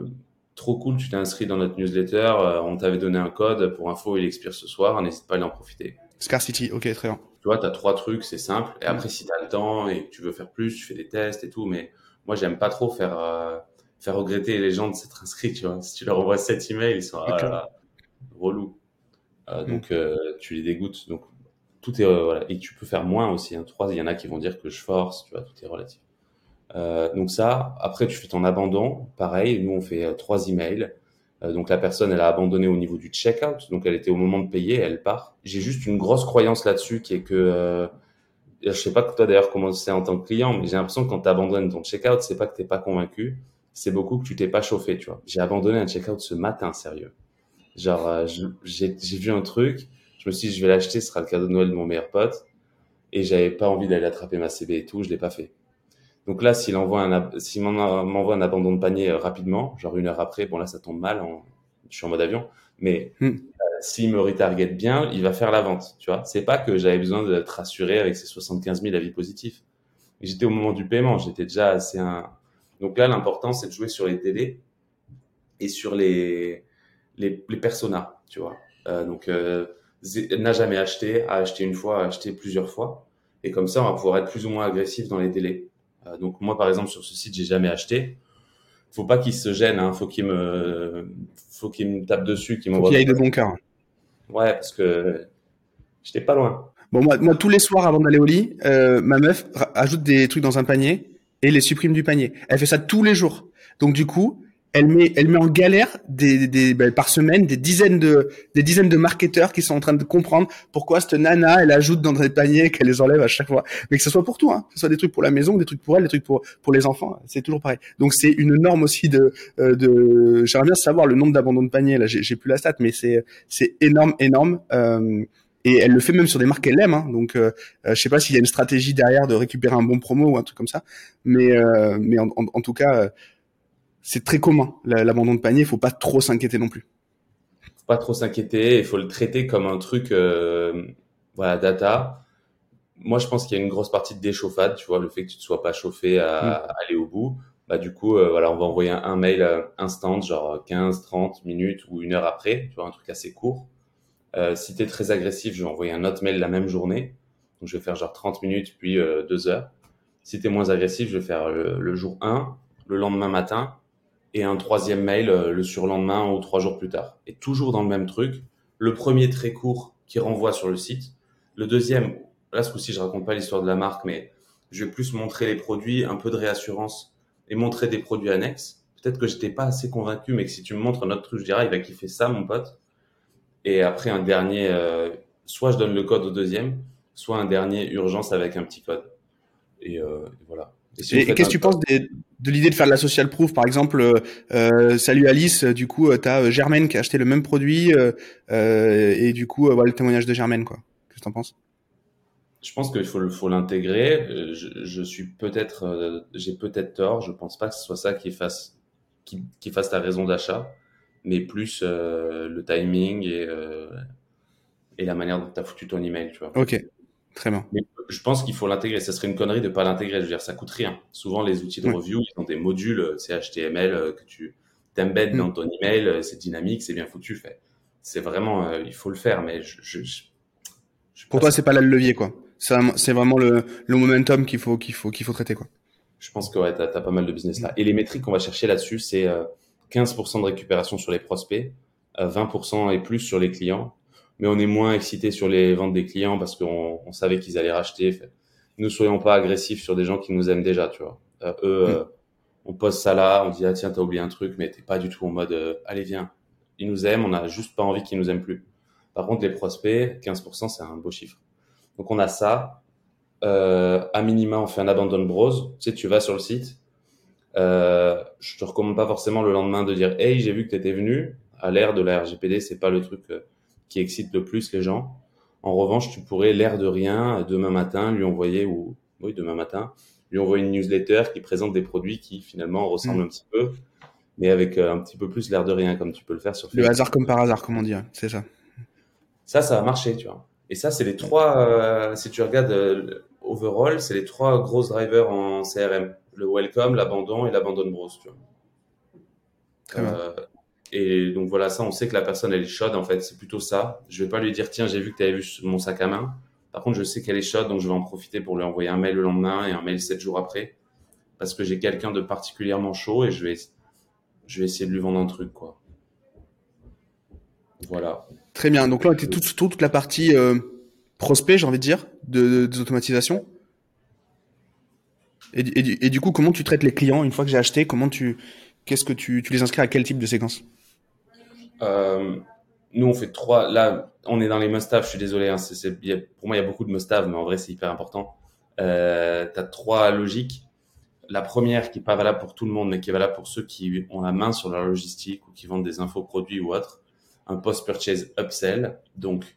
trop cool, tu t'es inscrit dans notre newsletter. Euh, on t'avait donné un code pour info, il expire ce soir. N'hésite pas à en profiter. Scarcity, ok, très bien. Tu vois, tu as trois trucs, c'est simple. Et après, si tu as le temps et que tu veux faire plus, tu fais des tests et tout. Mais moi, j'aime pas trop faire, euh, faire regretter les gens de s'être inscrits, tu vois. Si tu leur envoies 7 emails, ils sont, ah là là, relou. Euh, donc, euh, tu les dégoûtes. Donc, tout est, euh, voilà. Et tu peux faire moins aussi. Hein. Trois, il y en a qui vont dire que je force, tu vois, tout est relatif. Euh, donc ça, après, tu fais ton abandon. Pareil, nous, on fait euh, trois emails. Euh, donc la personne, elle a abandonné au niveau du checkout. Donc elle était au moment de payer, elle part. J'ai juste une grosse croyance là-dessus qui est que je sais pas que toi d'ailleurs comment c'est en tant que client, mais j'ai l'impression que quand tu abandonnes ton checkout, c'est pas que t'es pas convaincu, c'est beaucoup que tu t'es pas chauffé, tu vois. J'ai abandonné un checkout ce matin, sérieux. Genre, euh, j'ai vu un truc, je me suis dit, je vais l'acheter, ce sera le cadeau de Noël de mon meilleur pote, et j'avais pas envie d'aller attraper ma CB et tout, je l'ai pas fait. Donc là, s'il envoie un, s'il m'envoie un abandon de panier euh, rapidement, genre une heure après, bon là, ça tombe mal, en, je suis en mode avion, mais hmm. euh, s'il me retarget bien, il va faire la vente, tu vois. C'est pas que j'avais besoin d'être rassuré avec ces 75 000 avis positifs. J'étais au moment du paiement, j'étais déjà assez un. Donc là, l'important, c'est de jouer sur les télés et sur les les, les personas, tu vois. Euh, donc, euh, n'a jamais acheté, a acheté une fois, a acheté plusieurs fois, et comme ça, on va pouvoir être plus ou moins agressif dans les délais. Euh, donc moi, par exemple, sur ce site, j'ai jamais acheté. Faut pas qu'il se gêne, hein. Faut qu'il me, faut qu'il me tape dessus, qu'il m'envoie. Qu'il aille de bon cœur. Ouais, parce que j'étais pas loin. Bon, moi, moi, tous les soirs avant d'aller au lit, euh, ma meuf ajoute des trucs dans un panier et les supprime du panier. Elle fait ça tous les jours. Donc du coup, elle met, elle met en galère des, des, ben, par semaine des dizaines de, des dizaines de marketeurs qui sont en train de comprendre pourquoi cette nana, elle ajoute dans des paniers qu'elle les enlève à chaque fois. Mais que ce soit pour tout, hein, que ce soit des trucs pour la maison, des trucs pour elle, des trucs pour pour les enfants, c'est toujours pareil. Donc c'est une norme aussi de, euh, de, j'aimerais bien savoir le nombre d'abandons de paniers. Là, j'ai plus la stat, mais c'est c'est énorme, énorme. Euh, et elle le fait même sur des marques qu'elle aime. Hein. Donc, euh, euh, je sais pas s'il y a une stratégie derrière de récupérer un bon promo ou un truc comme ça, mais euh, mais en, en, en, tout cas, c'est très commun. L'abandon de panier, il faut pas trop s'inquiéter non plus. Faut pas trop s'inquiéter. Il faut le traiter comme un truc, euh, voilà, data. Moi, je pense qu'il y a une grosse partie de déchauffade. Tu vois, le fait que tu ne sois pas chauffé à, mm. aller au bout. Bah, du coup, euh, voilà, on va envoyer un, mail euh, instant, genre 15, 30 minutes ou une heure après. Tu vois, un truc assez court. Euh, si tu es très agressif, je vais envoyer un autre mail la même journée. Donc, je vais faire genre 30 minutes puis euh, deux heures. Si tu es moins agressif, je vais faire le, le jour 1, le lendemain matin et un troisième mail euh, le surlendemain ou trois jours plus tard. Et toujours dans le même truc. Le premier très court qui renvoie sur le site. Le deuxième, là ce coup-ci je raconte pas l'histoire de la marque, mais je vais plus montrer les produits, un peu de réassurance et montrer des produits annexes. Peut-être que j'étais pas assez convaincu, mais que si tu me montres un autre truc, je dirais il va kiffer ça mon pote. Et après un dernier, euh, soit je donne le code au deuxième, soit un dernier urgence avec un petit code. Et, euh, et voilà. Et, qu'est-ce que tu penses de, de l'idée de faire de la social proof Par exemple, euh, euh salut Alice, du coup, euh, tu as euh, Germaine qui a acheté le même produit euh, et du coup, voilà le témoignage de Germaine. quoi. Qu'est-ce que tu en penses? Je pense qu'il faut, faut l'intégrer. Je, je, suis peut-être, j'ai peut-être tort. Je pense pas que ce soit ça qui fasse, qui, qui fasse ta raison d'achat, mais plus le timing et, et la manière dont tu as foutu ton email. Tu vois. Ok, très bien. Mais je pense qu'il faut l'intégrer. Ça serait une connerie de pas l'intégrer. Je veux dire, ça coûte rien. Souvent, les outils de review, ils ont des modules, euh, c'est HTML euh, que tu t'embeds mm. dans ton email, euh, c'est dynamique, c'est bien foutu. Fait. C'est vraiment, il faut le faire, mais je, je, je Pour toi, c'est pas là le levier, quoi. C'est vraiment le, le momentum qu'il faut, qu'il faut, qu'il faut traiter, quoi. Je pense que ouais, t'as as pas mal de business là. Et les métriques qu'on va chercher là-dessus, c'est 15% de récupération sur les prospects, 20% et plus sur les clients, mais on est moins excité sur les ventes des clients parce qu'on on savait qu'ils allaient racheter. Nous soyons pas agressifs sur des gens qui nous aiment déjà, tu vois. Euh, eux, mm. euh, on pose ça là, on dit ah tiens t'as oublié un truc, mais t'es pas du tout en mode euh, allez viens. Ils nous aiment, on a juste pas envie qu'ils nous aiment plus. Par contre les prospects, 15% c'est un beau chiffre. Donc on a ça. à minima on fait un abandon browse. Tu sais tu vas sur le site. je te recommande pas forcément le lendemain de dire hey j'ai vu que t'étais venu. À l'ère de la RGPD c'est pas le truc qui excite le plus les gens. En revanche, tu pourrais, l'air de rien, demain matin, lui envoyer, ou oui, demain matin, lui envoyer une newsletter qui présente des produits qui finalement ressemblent mm. un petit peu, mais avec euh, un petit peu plus l'air de rien, comme tu peux le faire sur Facebook. Le hasard comme par hasard, comme on dit, c'est ça. Ça, ça va marcher, tu vois. Et ça, c'est les trois, euh, si tu regardes euh, overall, c'est les trois grosses drivers en CRM. Le welcome, l'abandon et l'abandon browse, tu vois. Et donc voilà, ça, on sait que la personne, elle est chaude, en fait. C'est plutôt ça. Je vais pas lui dire, tiens, j'ai vu que tu avais vu mon sac à main. Par contre, je sais qu'elle est chaude, donc je vais en profiter pour lui envoyer un mail le lendemain et un mail sept jours après. parce que j'ai quelqu'un de particulièrement chaud et je vais, je vais essayer de lui vendre un truc, quoi. Voilà. Très bien. Donc là, on était toute, toute la partie euh, prospect, j'ai envie de dire, de, des automatisations. Et, et, et, du coup, comment tu traites les clients une fois que j'ai acheté? Comment tu, qu'est-ce que tu, tu les inscris à quel type de séquence? Euh, Nous, on fait trois. Là, on est dans les must-have. Je suis désolé. Hein, c'est, pour moi, il y a beaucoup de must-have, mais en vrai, c'est hyper important. Euh, tu as trois logiques. La première qui est pas valable pour tout le monde, mais qui est valable pour ceux qui ont la main sur leur logistique ou qui vendent des infoproduits ou autres, un post-purchase upsell. Donc,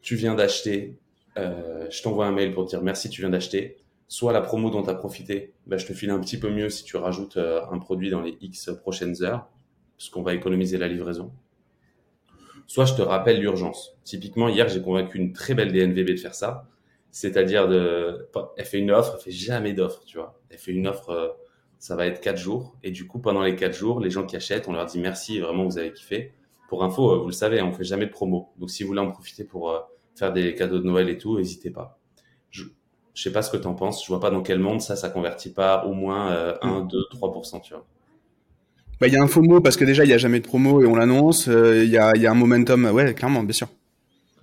tu viens d'acheter, euh, je t'envoie un mail pour dire merci, tu viens d'acheter. Soit la promo dont tu as profité, bah, je te file un petit peu mieux si tu rajoutes euh, un produit dans les X prochaines heures, puisqu'on va économiser la livraison. Soit je te rappelle l'urgence. Typiquement, hier, j'ai convaincu une très belle DNVB de faire ça. C'est-à-dire de, elle fait une offre, elle fait jamais d'offre, tu vois. Elle fait une offre, euh, ça va être quatre jours. Et du coup, pendant les quatre jours, les gens qui achètent, on leur dit merci, vraiment, vous avez kiffé. Pour info, euh, vous le savez, on fait jamais de promo. Donc, si vous voulez en profiter pour euh, faire des cadeaux de Noël et tout, n'hésitez pas. Je, je sais pas ce que tu en penses. Je vois pas dans quel monde ça, ça convertit pas au moins 1, 2, 3%, tu vois. Bah, il y a un faux mot parce que déjà, il y a jamais de promo et on l'annonce. Il y, a, y a un momentum. Ouais, clairement, bien sûr.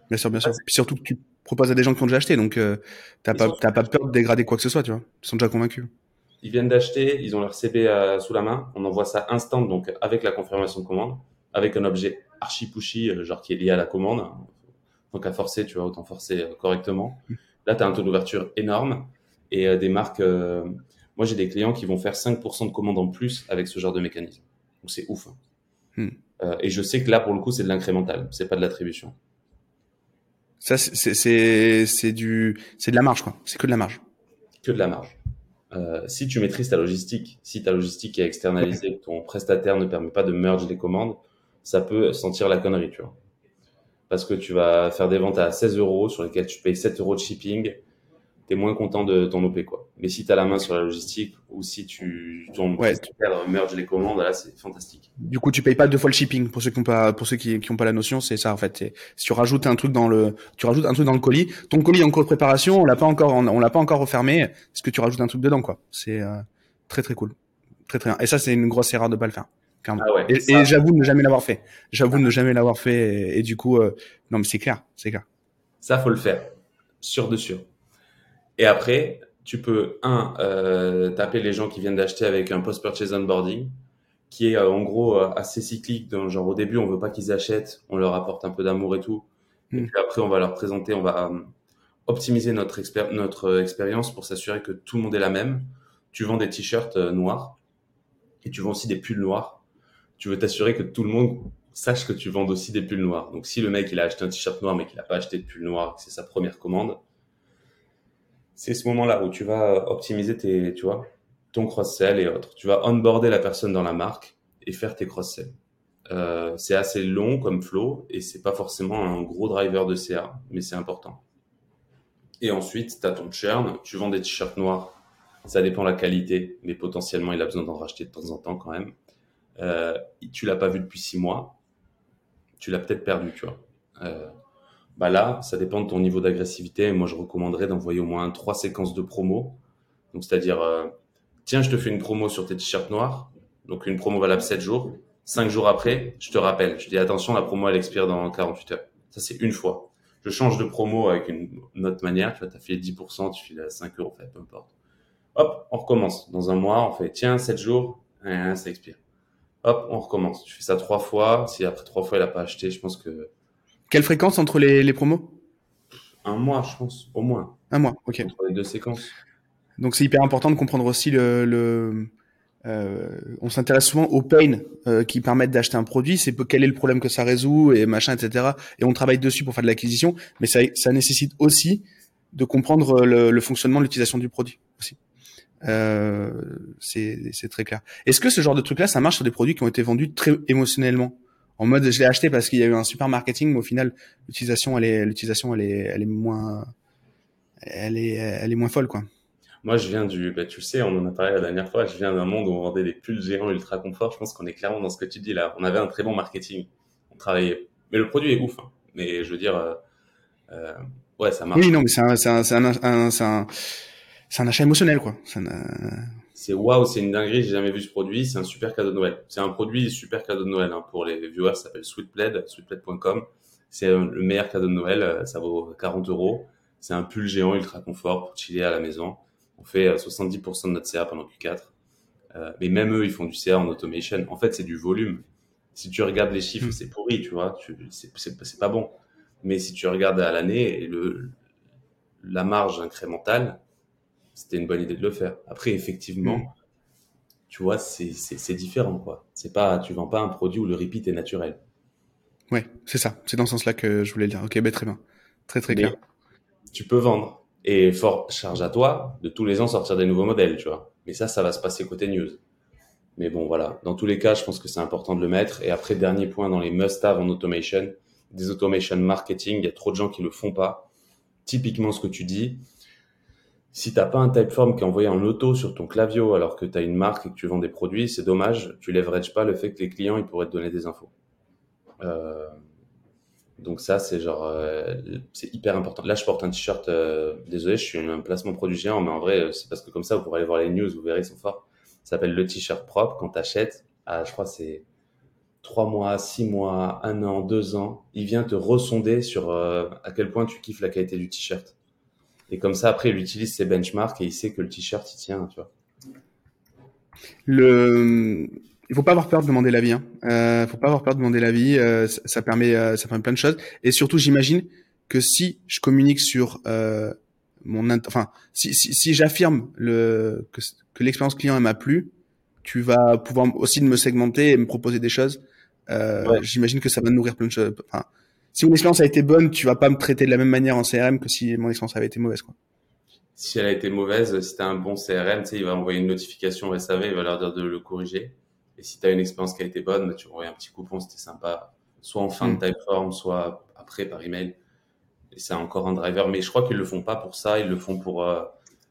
Bien sûr, bien sûr. Puis surtout que tu propose à des gens qui ont déjà acheté, donc euh, t'as pas, pas peur de dégrader quoi que ce soit, tu vois. Ils sont déjà convaincus. Ils viennent d'acheter, ils ont leur CB euh, sous la main, on envoie ça instant, donc avec la confirmation de commande, avec un objet archi pushy, euh, genre qui est lié à la commande. Donc à forcer, tu vois, autant forcer correctement. Là, tu as un taux d'ouverture énorme et des marques. Moi, j'ai des clients qui vont faire 5% de commandes en plus avec ce genre de mécanisme. Donc c'est ouf. Hein. Hmm. et je sais que là, pour le coup, c'est de l'incrémental, c'est pas de l'attribution. Ça, c'est du, c'est de la marge, quoi. C'est que de la marge. Que de la marge. Euh, si tu maîtrises ta logistique, si ta logistique est externalisée, ton prestataire ne permet pas de merge les commandes, ça peut sentir la connerie, tu vois. Parce que tu vas faire des ventes à 16 euros sur lesquelles tu payes 7 euros de shipping tu es moins content de ton OP. Quoi. Mais si tu as la main sur la logistique ou si tu ton ouais. merge les commandes, là, c'est fantastique. Du coup, tu payes pas deux fois le shipping pour ceux qui ont pas, pour ceux qui, qui ont pas la notion, c'est ça en fait. Si tu rajoutes un truc dans le, tu rajoutes un truc dans le colis, ton colis est en cours de préparation, on l'a pas encore, on, l'a pas encore refermé, est-ce que tu rajoutes un truc dedans quoi? C'est euh, très très cool, très très bien. Et ça, c'est une grosse erreur de pas le faire. Ah ouais, et, j'avoue ne jamais l'avoir fait. J'avoue ne jamais l'avoir fait. Et, du coup, euh, non mais c'est clair, c'est clair. Ça faut le faire, sûr de sûr. Et après, tu peux, un, euh, taper les gens qui viennent d'acheter avec un post-purchase onboarding, qui est euh, en gros euh, assez cyclique. Dans, genre au début, on veut pas qu'ils achètent, on leur apporte un peu d'amour et tout. Et hmm. puis après, on va leur présenter, on va optimiser notre, notre expérience pour s'assurer que tout le monde est la même. Tu vends des t-shirts noirs et tu vends aussi des pulls noirs. Tu veux t'assurer que tout le monde sache que tu vends aussi des pulls noirs. Donc si le mec il a acheté un t-shirt noir mais qu'il n'a pas acheté de pull noir, que c'est sa première commande, c'est ce moment-là où tu vas optimiser tes, tu vois, ton cross-sell et autres. Tu vas onboarder la personne dans la marque et faire tes cross-sell. Euh, c'est assez long comme flow et c'est pas forcément un gros driver de CA, mais c'est important. Et ensuite, tu as ton churn, tu vends des t-shirts noirs, ça dépend de la qualité, mais potentiellement il a besoin d'en racheter de temps en temps quand même. Euh, tu l'as pas vu depuis six mois, tu l'as peut-être perdu, tu vois. Euh, bah là, ça dépend de ton niveau d'agressivité. Moi, je recommanderais d'envoyer au moins trois séquences de promo. Donc, c'est-à-dire, euh, tiens, je te fais une promo sur tes t-shirts noirs. Donc, une promo valable 7 jours. Cinq jours après, je te rappelle. Je dis, attention, la promo, elle expire dans 48 heures. Ça, c'est une fois. Je change de promo avec une, autre manière. Tu vois, as fait 10%, tu files à 5 euros, peu importe. Hop, on recommence. Dans un mois, on fait, tiens, 7 jours, hein, ça expire. Hop, on recommence. Tu fais ça trois fois. Si après trois fois, elle n'a pas acheté, je pense que quelle fréquence entre les, les promos? Un mois, je pense, au moins. Un mois, ok. Entre les deux séquences. Donc c'est hyper important de comprendre aussi le. le euh, on s'intéresse souvent aux pain euh, qui permettent d'acheter un produit. C'est quel est le problème que ça résout et machin, etc. Et on travaille dessus pour faire de l'acquisition, mais ça, ça nécessite aussi de comprendre le, le fonctionnement, l'utilisation du produit aussi. Euh, c'est très clair. Est-ce que ce genre de truc-là, ça marche sur des produits qui ont été vendus très émotionnellement? En mode je l'ai acheté parce qu'il y a eu un super marketing, mais au final l'utilisation elle est l'utilisation elle est elle est moins elle est elle est moins folle quoi. Moi je viens du bah, tu sais on en a parlé la dernière fois, je viens d'un monde où on vendait des pulls géants ultra confort. Je pense qu'on est clairement dans ce que tu dis là. On avait un très bon marketing, on travaillait, mais le produit est ouf. Hein. Mais je veux dire euh, euh, ouais ça marche. Oui non mais c'est un c'est un c'est un, c'est un, un, achat émotionnel quoi. C'est waouh, c'est une dinguerie, j'ai jamais vu ce produit, c'est un super cadeau de Noël. C'est un produit super cadeau de Noël hein, pour les viewers, ça s'appelle Sweetblade, sweetblade.com. C'est euh, le meilleur cadeau de Noël, euh, ça vaut 40 euros. C'est un pull géant ultra confort pour chiller à la maison. On fait 70% de notre CA pendant Q4. Euh, mais même eux, ils font du CA en automation. En fait, c'est du volume. Si tu regardes les chiffres, hmm. c'est pourri, tu vois. C'est pas bon. Mais si tu regardes à l'année, le, la marge incrémentale, c'était une bonne idée de le faire. Après, effectivement, mm. tu vois, c'est différent, quoi. C'est pas, tu vends pas un produit où le repeat est naturel. Ouais, c'est ça. C'est dans ce sens-là que je voulais le dire. Ok, ben très bien. Très, très clair. Tu peux vendre. Et fort charge à toi de tous les ans sortir des nouveaux modèles, tu vois. Mais ça, ça va se passer côté news. Mais bon, voilà. Dans tous les cas, je pense que c'est important de le mettre. Et après, dernier point dans les must-have en automation, des automation marketing, il y a trop de gens qui le font pas. Typiquement, ce que tu dis, si t'as pas un typeform qui est envoyé en auto sur ton clavio alors que tu as une marque et que tu vends des produits, c'est dommage. Tu leverages pas le fait que les clients ils pourraient te donner des infos. Euh, donc ça c'est genre euh, c'est hyper important. Là je porte un t-shirt. Euh, désolé, je suis un placement produit géant, mais en vrai c'est parce que comme ça vous pourrez aller voir les news, vous verrez ils sont forts. Ça s'appelle le t-shirt propre. Quand t'achètes, à, je crois c'est trois mois, six mois, un an, deux ans, il vient te ressonder sur à quel point tu kiffes la qualité du t-shirt. Et comme ça, après, il utilise ses benchmarks et il sait que le t-shirt, il tient, tu vois. Le, il faut pas avoir peur de demander l'avis. Hein. Euh, faut pas avoir peur de demander l'avis. Euh, ça, permet, euh, ça permet plein de choses. Et surtout, j'imagine que si je communique sur euh, mon, enfin, si, si, si j'affirme le que, que l'expérience client m'a plu, tu vas pouvoir aussi me segmenter et me proposer des choses. Euh, J'imagine que ça va nourrir plein de choses. Enfin, si mon expérience a été bonne, tu vas pas me traiter de la même manière en CRM que si mon expérience avait été mauvaise, quoi. Si elle a été mauvaise, si tu as un bon CRM, tu sais, il va envoyer une notification au SAV, il va leur dire de le corriger. Et si tu as une expérience qui a été bonne, bah, tu envoies un petit coupon, c'était sympa. Soit en fin de mm. typeform, soit après par email. Et c'est encore un driver. Mais je crois qu'ils le font pas pour ça, ils le font pour euh,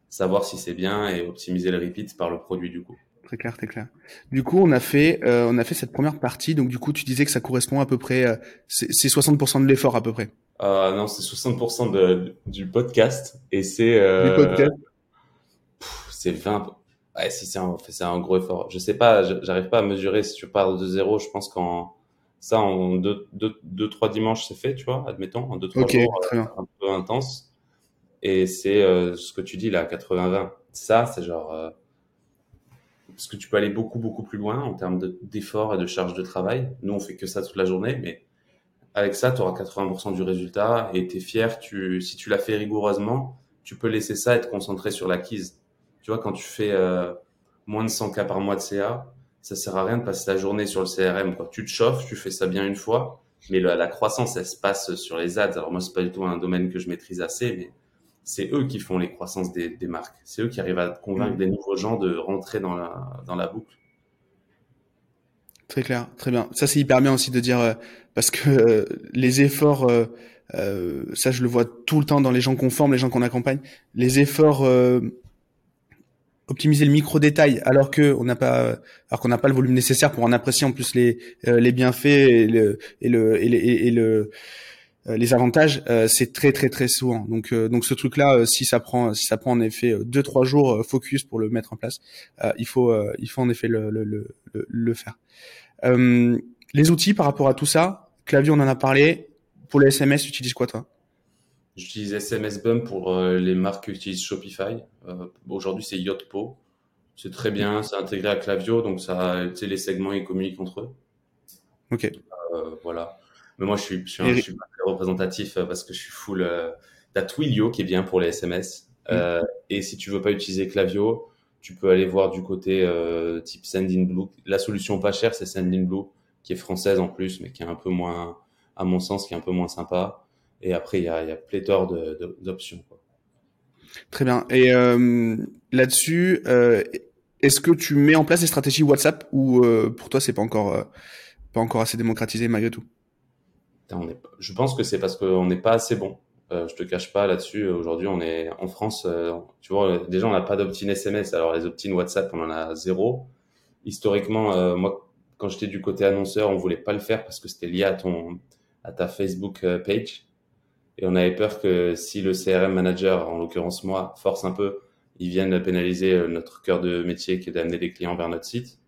savoir si c'est bien et optimiser le repeat par le produit du coup. Très clair, très clair. Du coup, on a fait, euh, on a fait cette première partie. Donc, du coup, tu disais que ça correspond à peu près, euh, c'est 60% de l'effort à peu près. Euh, non, c'est 60% de, du podcast et c'est. du podcast. C'est 20. Ouais, si c'est un, c'est un gros effort. Je sais pas, j'arrive pas à mesurer si tu pars de zéro. Je pense qu'en ça, en deux, deux, deux, trois dimanches, c'est fait, tu vois, admettons, en deux, trois jours, un peu intense. Et c'est ce que tu dis là, 80-20. Ça, c'est genre parce que tu peux aller beaucoup, beaucoup plus loin en termes d'effort et de charge de travail. Nous, on fait que ça toute la journée, mais avec ça, tu auras 80% du résultat et tu es fier. Tu, si tu l'as fait rigoureusement, tu peux laisser ça être concentré sur l'acquise. Tu vois, quand tu fais euh, moins de 100 cas par mois de CA, ça sert à rien de passer ta journée sur le CRM. Quoi. Tu te chauffes, tu fais ça bien une fois, mais la, la croissance, elle se passe sur les ads. Alors moi, c'est pas du tout un domaine que je maîtrise assez, mais c'est eux qui font les croissances des, des marques. C'est eux qui arrivent à convaincre des nouveaux gens de rentrer dans la, dans la boucle. Très clair, très bien. Ça, c'est hyper bien aussi de dire, euh, parce que euh, les efforts, euh, ça, je le vois tout le temps dans les gens qu'on forme, les gens qu'on accompagne, les efforts, optimiser le micro détail, alors que on n'a pas, alors qu'on n'a pas le volume nécessaire pour en apprécier en plus les, les bienfaits et le, et le, et, et le euh, les avantages, euh, c'est très très très souvent. Donc euh, donc ce truc là, si ça prend si ça prend en effet deux trois jours focus pour le mettre en place, il faut il faut en effet le le le, le faire. les outils par rapport à tout ça, clavier on en a parlé. Pour les SMS, tu utilises quoi toi? J'utilise SMS Bump pour les marques qui utilisent Shopify. Aujourd'hui, c'est Yotpo. C'est très bien, c'est intégré à Clavio, donc ça, tu sais, les segments ils communiquent entre eux. Ok. voilà. Mais moi, je suis, je suis, je suis pas très représentatif euh, parce que je suis full. Euh, T'as Twilio qui est bien pour les SMS. Mm. Euh, et si tu veux pas utiliser Clavio, tu peux aller voir du côté euh, type Sendinblue. La solution pas chère, c'est Sendinblue, qui est française en plus, mais qui est un peu moins, à mon sens, qui est un peu moins sympa. Et après, il y a, y a pléthore d'options. Très bien. Et euh, là-dessus, euh, est-ce que tu mets en place des stratégies WhatsApp ou euh, pour toi, c'est pas encore, pas encore assez démocratisé malgré tout? Je pense que c'est parce qu'on n'est pas assez bon. Euh, je te cache pas là-dessus. Aujourd'hui, on est en France. Euh, tu vois, déjà, on n'a pas d'opt-in SMS. Alors, les opt-in WhatsApp, on en a zéro. Historiquement, euh, moi, quand j'étais du côté annonceur, on voulait pas le faire parce que c'était lié à ton, à ta Facebook euh, page. Et on avait peur que si le CRM manager, en l'occurrence moi, force un peu, ils viennent pénaliser notre cœur de métier qui est d'amener des clients vers notre site.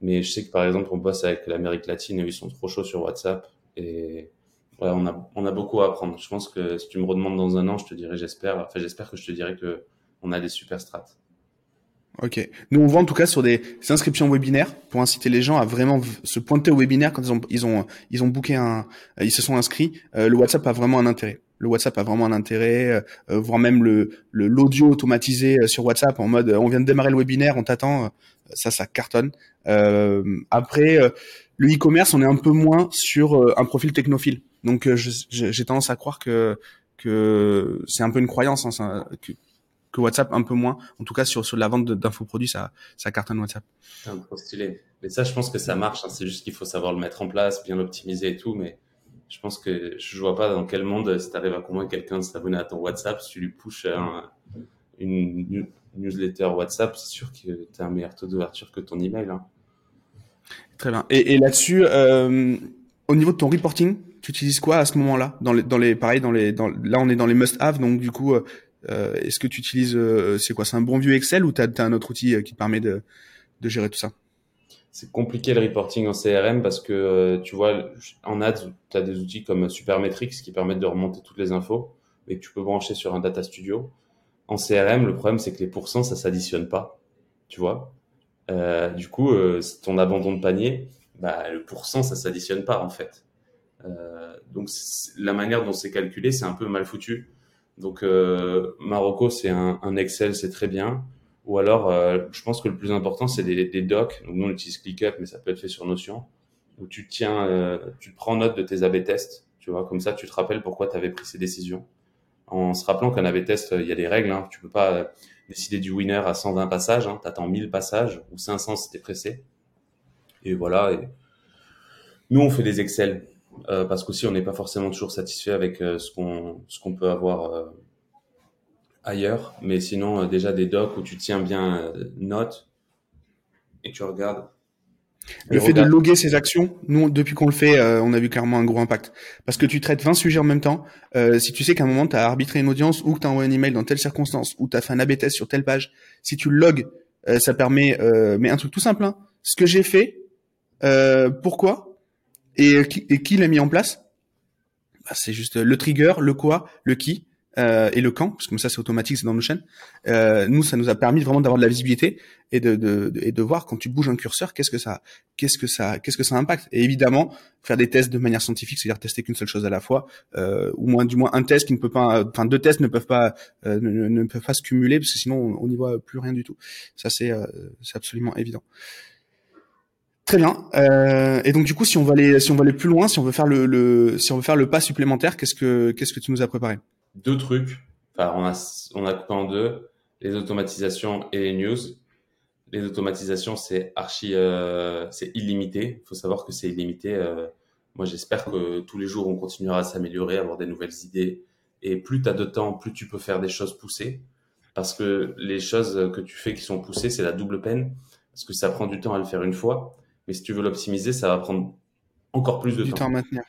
Mais je sais que par exemple, on bosse avec l'Amérique latine et ils sont trop chauds sur WhatsApp. Et ouais, on a, on a beaucoup à apprendre. Je pense que si tu me redemandes dans un an, je te dirais, j'espère, enfin, j'espère que je te dirais que on a des super strates. Ok. Nous, on voit en tout cas sur des inscriptions webinaires pour inciter les gens à vraiment se pointer au webinaire quand ils ont ils ont ils ont booké un, ils se sont inscrits. Euh, le WhatsApp a vraiment un intérêt. Le WhatsApp a vraiment un intérêt, euh, euh voire même le l'audio automatisé euh, sur WhatsApp en mode on vient de démarrer le webinaire, on t'attend. Ça, ça cartonne. après, le e-commerce, on est un peu moins sur un profil technophile. Donc, j'ai tendance à croire que c'est un peu une croyance hein, que, WhatsApp un peu moins. En tout cas, sur, la vente d'infoproduits, ça, ça cartonne WhatsApp. Trop stylé. Mais ça, je pense que ça marche. Hein. C'est juste qu'il faut savoir le mettre en place, bien l'optimiser et tout. Mais je pense que je vois pas dans quel monde, si tu arrives à convaincre quelqu'un de s'abonner à ton WhatsApp, si tu lui pushes une newsletter WhatsApp, c'est sûr que tu as un meilleur taux d'ouverture que ton email. Hein. Très bien. Et, là-dessus, euh, au niveau de ton reporting, tu utilises quoi à ce moment-là dans les, dans les, pareil, dans les, dans, là on est dans les must-have, donc du coup, euh, est-ce que tu utilises, euh, c'est quoi, c'est un bon vieux Excel ou tu as, un autre outil qui te permet de, de gérer tout ça? C'est compliqué le reporting en CRM parce que tu vois, en ads, tu as des outils comme Supermetrics qui permettent de remonter toutes les infos et que tu peux brancher sur un data studio. En CRM, le problème c'est que les pourcents, ça s'additionne pas, tu vois. Euh, du coup, euh, ton abandon de panier, bah, le pourcent, ça s'additionne pas en fait. Euh, donc la manière dont c'est calculé, c'est un peu mal foutu. Donc euh, Marocco, c'est un, un, Excel, c'est très bien. Ou alors, euh, je pense que le plus important, c'est des, des, docs. Donc nous, on utilise ClickUp, mais ça peut être fait sur Notion, où tu tiens, tu prends note de tes A/B tests. Tu vois, comme ça, tu te rappelles pourquoi tu avais pris ces décisions. En se rappelant qu'un A/B test, il y a des règles. Hein. Tu peux pas décider du winner à 120 passages. Hein. Tu attends 1000 passages ou 500 si pressé. Et voilà. Nous, on fait des Excel. Euh, parce qu'aussi on n'est pas forcément toujours satisfait avec euh, ce qu'on ce qu'on peut avoir euh, ailleurs. Mais sinon, déjà des docs où tu tiens bien note et tu regardes. Le fait de loguer ces actions, nous, depuis qu'on le fait, on a vu clairement un gros impact. Parce que tu traites 20 sujets en même temps. si tu sais qu'à un moment, tu as arbitré une audience ou que tu as envoyé un email dans telle circonstance ou tu as fait un AB test sur telle page, si tu le logs, ça permet... mais un truc tout simple, hein. ce que j'ai fait, pourquoi et, et qui l'a mis en place? Bah, C'est juste le trigger, le quoi, le qui euh, et le quand, parce que ça c'est automatique, c'est dans nos chaînes. Euh, nous, ça nous a permis vraiment d'avoir de la visibilité et de, de, et de voir quand tu bouges un curseur, qu'est-ce que ça, qu'est-ce que ça, qu'est-ce que ça impacte. Et évidemment, faire des tests de manière scientifique, c'est-à-dire tester qu'une seule chose à la fois, euh, ou moins du moins un test qui ne peut pas, enfin deux tests ne peuvent pas, euh, ne, ne, peuvent pas se cumuler parce que sinon on n'y voit plus rien du tout. Ça c'est, euh, c'est absolument évident. Très bien. Euh, et donc du coup, si on va aller, si on va aller plus loin, si on veut faire le, le si on veut faire le pas supplémentaire, qu'est-ce que qu'est-ce que tu nous as préparé? Deux trucs. Enfin, on a on a coupé en deux les automatisations et les news. Les automatisations, c'est archi, euh, c'est illimité. Il faut savoir que c'est illimité. Euh, moi, j'espère que tous les jours, on continuera à s'améliorer, à avoir des nouvelles idées. Et plus tu as de temps, plus tu peux faire des choses poussées. Parce que les choses que tu fais qui sont poussées, c'est la double peine. Parce que ça prend du temps à le faire une fois. Mais si tu veux l'optimiser, ça va prendre encore plus de du temps. à maintenir.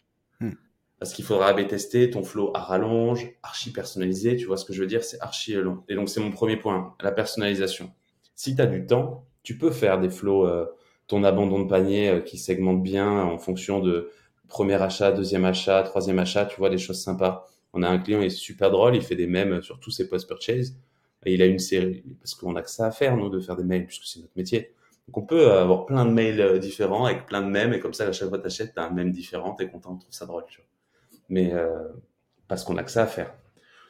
Parce qu'il faudra AB tester ton flow à rallonge, archi personnalisé. Tu vois ce que je veux dire C'est archi long. Et donc, c'est mon premier point, la personnalisation. Si tu as du temps, tu peux faire des flows, euh, ton abandon de panier euh, qui segmente bien en fonction de premier achat, deuxième achat, troisième achat. Tu vois, des choses sympas. On a un client, il est super drôle, il fait des mèmes sur tous ses post-purchase. Il a une série, parce qu'on a que ça à faire, nous, de faire des mails, puisque c'est notre métier. Donc on peut avoir plein de mails euh, différents avec plein de mèmes et comme ça à chaque fois tu achètes, tu as un mème différent, tu es content, tu trouves ça drôle. Tu vois. Mais euh, parce qu'on a que ça à faire.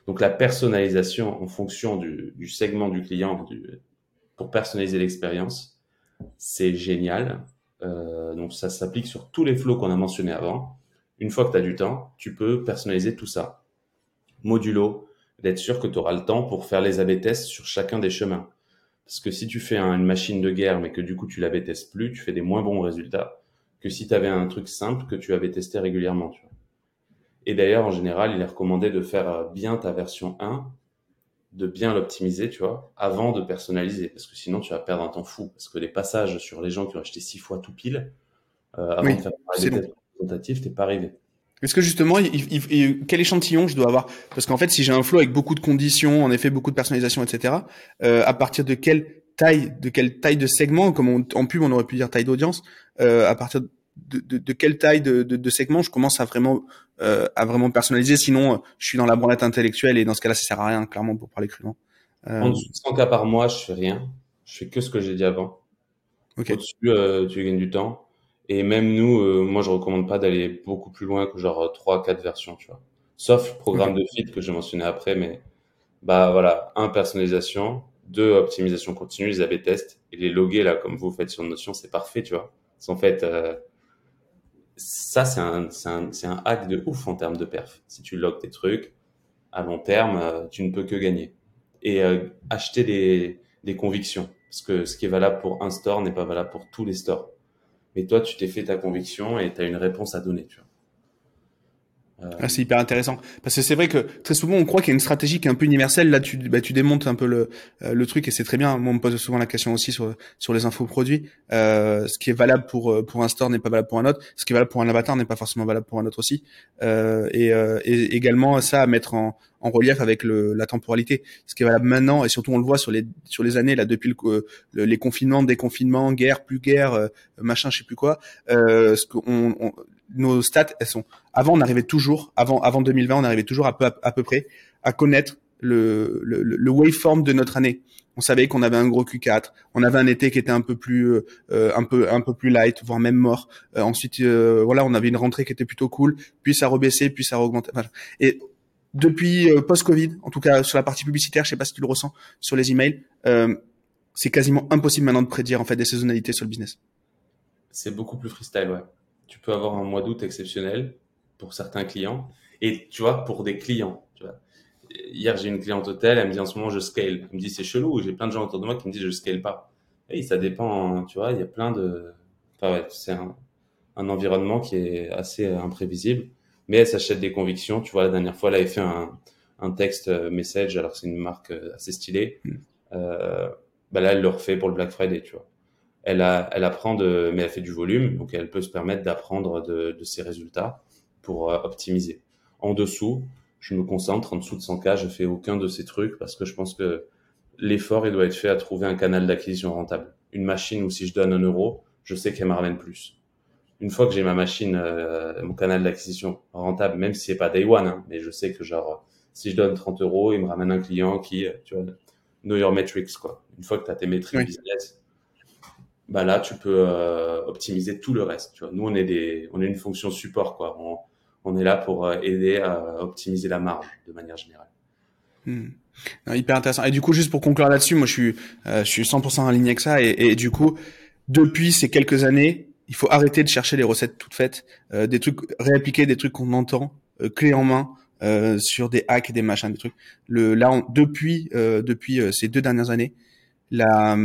Donc la personnalisation en fonction du, du segment du client du, pour personnaliser l'expérience, c'est génial. Euh, donc ça s'applique sur tous les flots qu'on a mentionnés avant. Une fois que tu as du temps, tu peux personnaliser tout ça. Modulo, d'être sûr que tu auras le temps pour faire les AB tests sur chacun des chemins. Parce que si tu fais une machine de guerre, mais que du coup tu l'avais testé plus, tu fais des moins bons résultats que si tu avais un truc simple que tu avais testé régulièrement. Tu. Et d'ailleurs, en général, il est recommandé de faire euh, bien ta version 1, de bien l'optimiser, tu vois, avant de personnaliser. Parce que sinon, tu vas perdre un temps fou. Parce que les passages sur les gens qui ont acheté six fois tout pile, euh, avant de faire des tests représentatifs, t'es pas arrivé. Est-ce que justement, quel échantillon je dois avoir? Parce qu'en fait, si j'ai un flow avec beaucoup de conditions, en effet, beaucoup de personnalisation, etc., euh, à partir de quelle taille, de quelle taille de segment, comme en pub on aurait pu dire taille d'audience, euh, à partir de, de, de, quelle taille de, de, segment je commence à vraiment euh, à vraiment personnaliser Sinon, je suis dans la branlette intellectuelle et dans ce cas-là, ça sert à rien, clairement, pour parler crûment. Euh... En dessous de 100 cas par mois, je fais rien. Je fais que ce que j'ai dit avant. Okay. Au-dessus, euh, tu gagnes du temps. Et même nous, euh, moi, je recommande pas d'aller beaucoup plus loin que genre 3 4 versions, tu vois. Sauf le programme de fit que j'ai mentionné après, mais bah voilà, un personnalisation, deux optimisation continue, les A/B tests et les loguer là comme vous faites sur Notion, c'est parfait, tu vois. En fait, euh, ça c'est un, un, un hack de ouf en termes de perf. Si tu logs tes trucs, à long terme, euh, tu ne peux que gagner. Et acheter des, des convictions, parce que ce qui est valable pour un store n'est pas valable pour tous les stores mais toi, tu t'es fait ta conviction et tu as une réponse à donner. Tu vois. Ah, c'est hyper intéressant parce que c'est vrai que très souvent on croit qu'il y a une stratégie qui est un peu universelle. Là, tu bah, tu démontes un peu le euh, le truc et c'est très bien. Moi, on me pose souvent la question aussi sur sur les infoproduits. Euh, ce qui est valable pour euh, pour un store n'est pas valable pour un autre. Ce qui est valable pour un avatar n'est pas forcément valable pour un autre aussi. Euh, et, euh, et, également ça à mettre en en relief avec le, la temporalité. Ce qui est valable maintenant et surtout on le voit sur les sur les années là depuis le, les confinements, déconfinements, guerre, plus guerre, machin, je sais plus quoi. ce qu'on on, nos stats, elles sont. Avant, on arrivait toujours, avant, avant 2020, on arrivait toujours à peu, à, peu près à connaître le, le, le, waveform de notre année. On savait qu'on avait un gros Q4, on avait un été qui était un peu plus, euh, un peu, un peu plus light, voire même mort. Euh, ensuite, euh, voilà, on avait une rentrée qui était plutôt cool, puis ça rebaissait, puis ça augmentait. Et depuis post-Covid, en tout cas sur la partie publicitaire, je sais pas si tu le ressens sur les emails, c'est quasiment impossible maintenant de prédire en fait des saisonnalités sur le business. C'est beaucoup plus freestyle, ouais tu peux avoir un mois d'août exceptionnel pour certains clients. Et tu vois, pour des clients, tu vois. Hier, j'ai une cliente hôtel, elle me dit en ce moment, je scale. Elle me dit, c'est chelou, j'ai plein de gens autour de moi qui me disent, je scale pas. Et ça dépend, tu vois, il y a plein de. Enfin, ouais, c'est un, un, environnement qui est assez imprévisible. Mais elle s'achète des convictions. Tu vois, la dernière fois, elle avait fait un, un texte euh, message, alors c'est une marque euh, assez stylée. Mm. Euh, bah là, elle le refait pour le Black Friday, tu vois elle, a, elle apprend de, mais elle fait du volume, donc elle peut se permettre d'apprendre de, de, ses résultats pour euh, optimiser. En dessous, je me concentre, en dessous de 100K, je fais aucun de ces trucs parce que je pense que l'effort, il doit être fait à trouver un canal d'acquisition rentable. Une machine où si je donne un euro, je sais qu'elle me ramène plus. Une fois que j'ai ma machine, euh, mon canal d'acquisition rentable, même si c'est pas day one, hein, mais je sais que genre, si je donne 30 euros, il me ramène un client qui, tu vois, know your metrics, quoi. Une fois que tu as tes métriques business, bah là, tu peux euh, optimiser tout le reste. Tu vois. Nous, on est, des, on est une fonction support. Quoi. On, on est là pour euh, aider à optimiser la marge de manière générale. Hmm. hyper intéressant. Et du coup, juste pour conclure là-dessus, moi, je suis, euh, je suis 100% aligné avec ça. Et, et, du coup, depuis ces quelques années, il faut arrêter de chercher les recettes toutes faites, euh, des trucs réappliquer des trucs qu'on entend, euh, clés en main, euh, sur des hacks, des machins, des trucs. Le, là, on, depuis, depuis ces deux dernières années, la,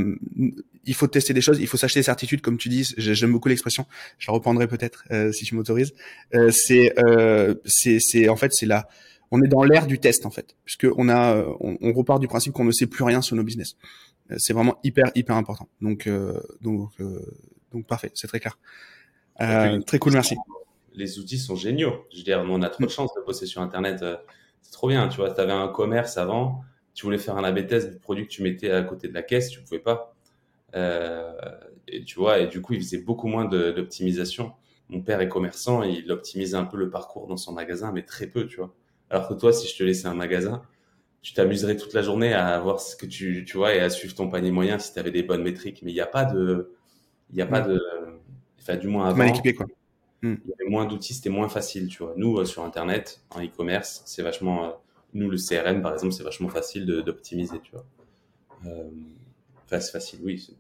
il faut tester des choses, il faut s'acheter des certitudes, comme tu dis. J'aime beaucoup l'expression. Je la reprendrai peut-être euh, si tu m'autorises. Euh, c'est, euh, c'est, c'est en fait, c'est là. On est dans l'ère du test en fait, puisque on a, on, on repart du principe qu'on ne sait plus rien sur nos business. Euh, c'est vraiment hyper hyper important. Donc euh, donc donc parfait, c'est très clair. très cool, merci. Les outils sont géniaux. Je veux dire, on a trop de chance de bosser sur Internet. C'est trop bien, tu vois. Tu avais un commerce avant, tu voulais faire un AB test du produit que tu mettais à côté de la caisse, tu pouvais pas euh, et tu vois, et du coup, il faisait beaucoup moins d'optimisation. Mon père est commerçant, et il optimisait un peu le parcours dans son magasin, mais très peu, tu vois. Alors que toi, si je te laissais un magasin, tu t'amuserais toute la journée à voir ce que tu, tu vois, et à suivre ton panier moyen si tu avais des bonnes métriques. Mais il n'y a pas de, il n'y a pas de, enfin, du moins avant. Mal équipé, quoi. Il y avait moins d'outils, c'était moins facile, tu vois. Nous, euh, sur Internet, en e-commerce, c'est vachement, euh, nous, le CRM, par exemple, c'est vachement facile d'optimiser, tu vois. Euh, enfin, c'est facile, oui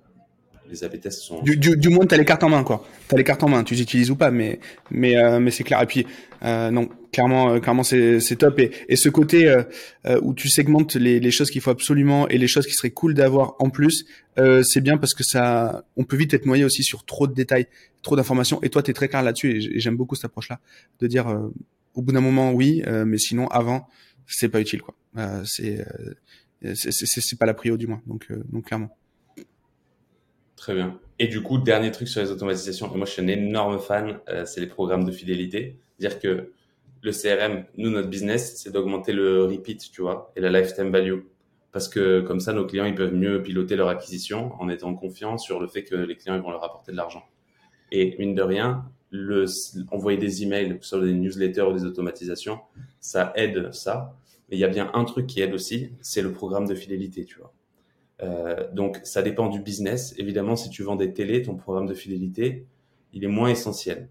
les AB tests sont. Du, du, du moins, t'as les cartes en main, quoi. T'as les cartes en main. Tu les utilises ou pas, mais mais euh, mais c'est clair. Et puis euh, non, clairement, euh, clairement, c'est c'est top. Et et ce côté euh, euh, où tu segmentes les les choses qu'il faut absolument et les choses qui seraient cool d'avoir en plus, c'est bien parce que ça, on peut vite être noyé aussi sur trop de détails, trop d'informations. Et toi, t'es très clair là-dessus. Et j'aime beaucoup cette approche-là, de dire au bout d'un moment oui, mais sinon avant, c'est pas utile, quoi. c'est c'est c'est pas la prio du moins. Donc donc clairement. Très bien. Et du coup, dernier truc sur les automatisations, moi je suis un énorme fan, euh, c'est les programmes de fidélité. Dire que le CRM, nous, notre business, c'est d'augmenter le repeat, tu vois, et la lifetime value. Parce que comme ça, nos clients, ils peuvent mieux piloter leur acquisition en étant confiants sur le fait que les clients ils vont leur apporter de l'argent. Et mine de rien, envoyer des emails, soit des newsletters ou des automatisations, ça aide ça. Mais il y a bien un truc qui aide aussi, c'est le programme de fidélité, tu vois. Euh, donc, ça dépend du business. Évidemment, si tu vends des télés, ton programme de fidélité, il est moins essentiel.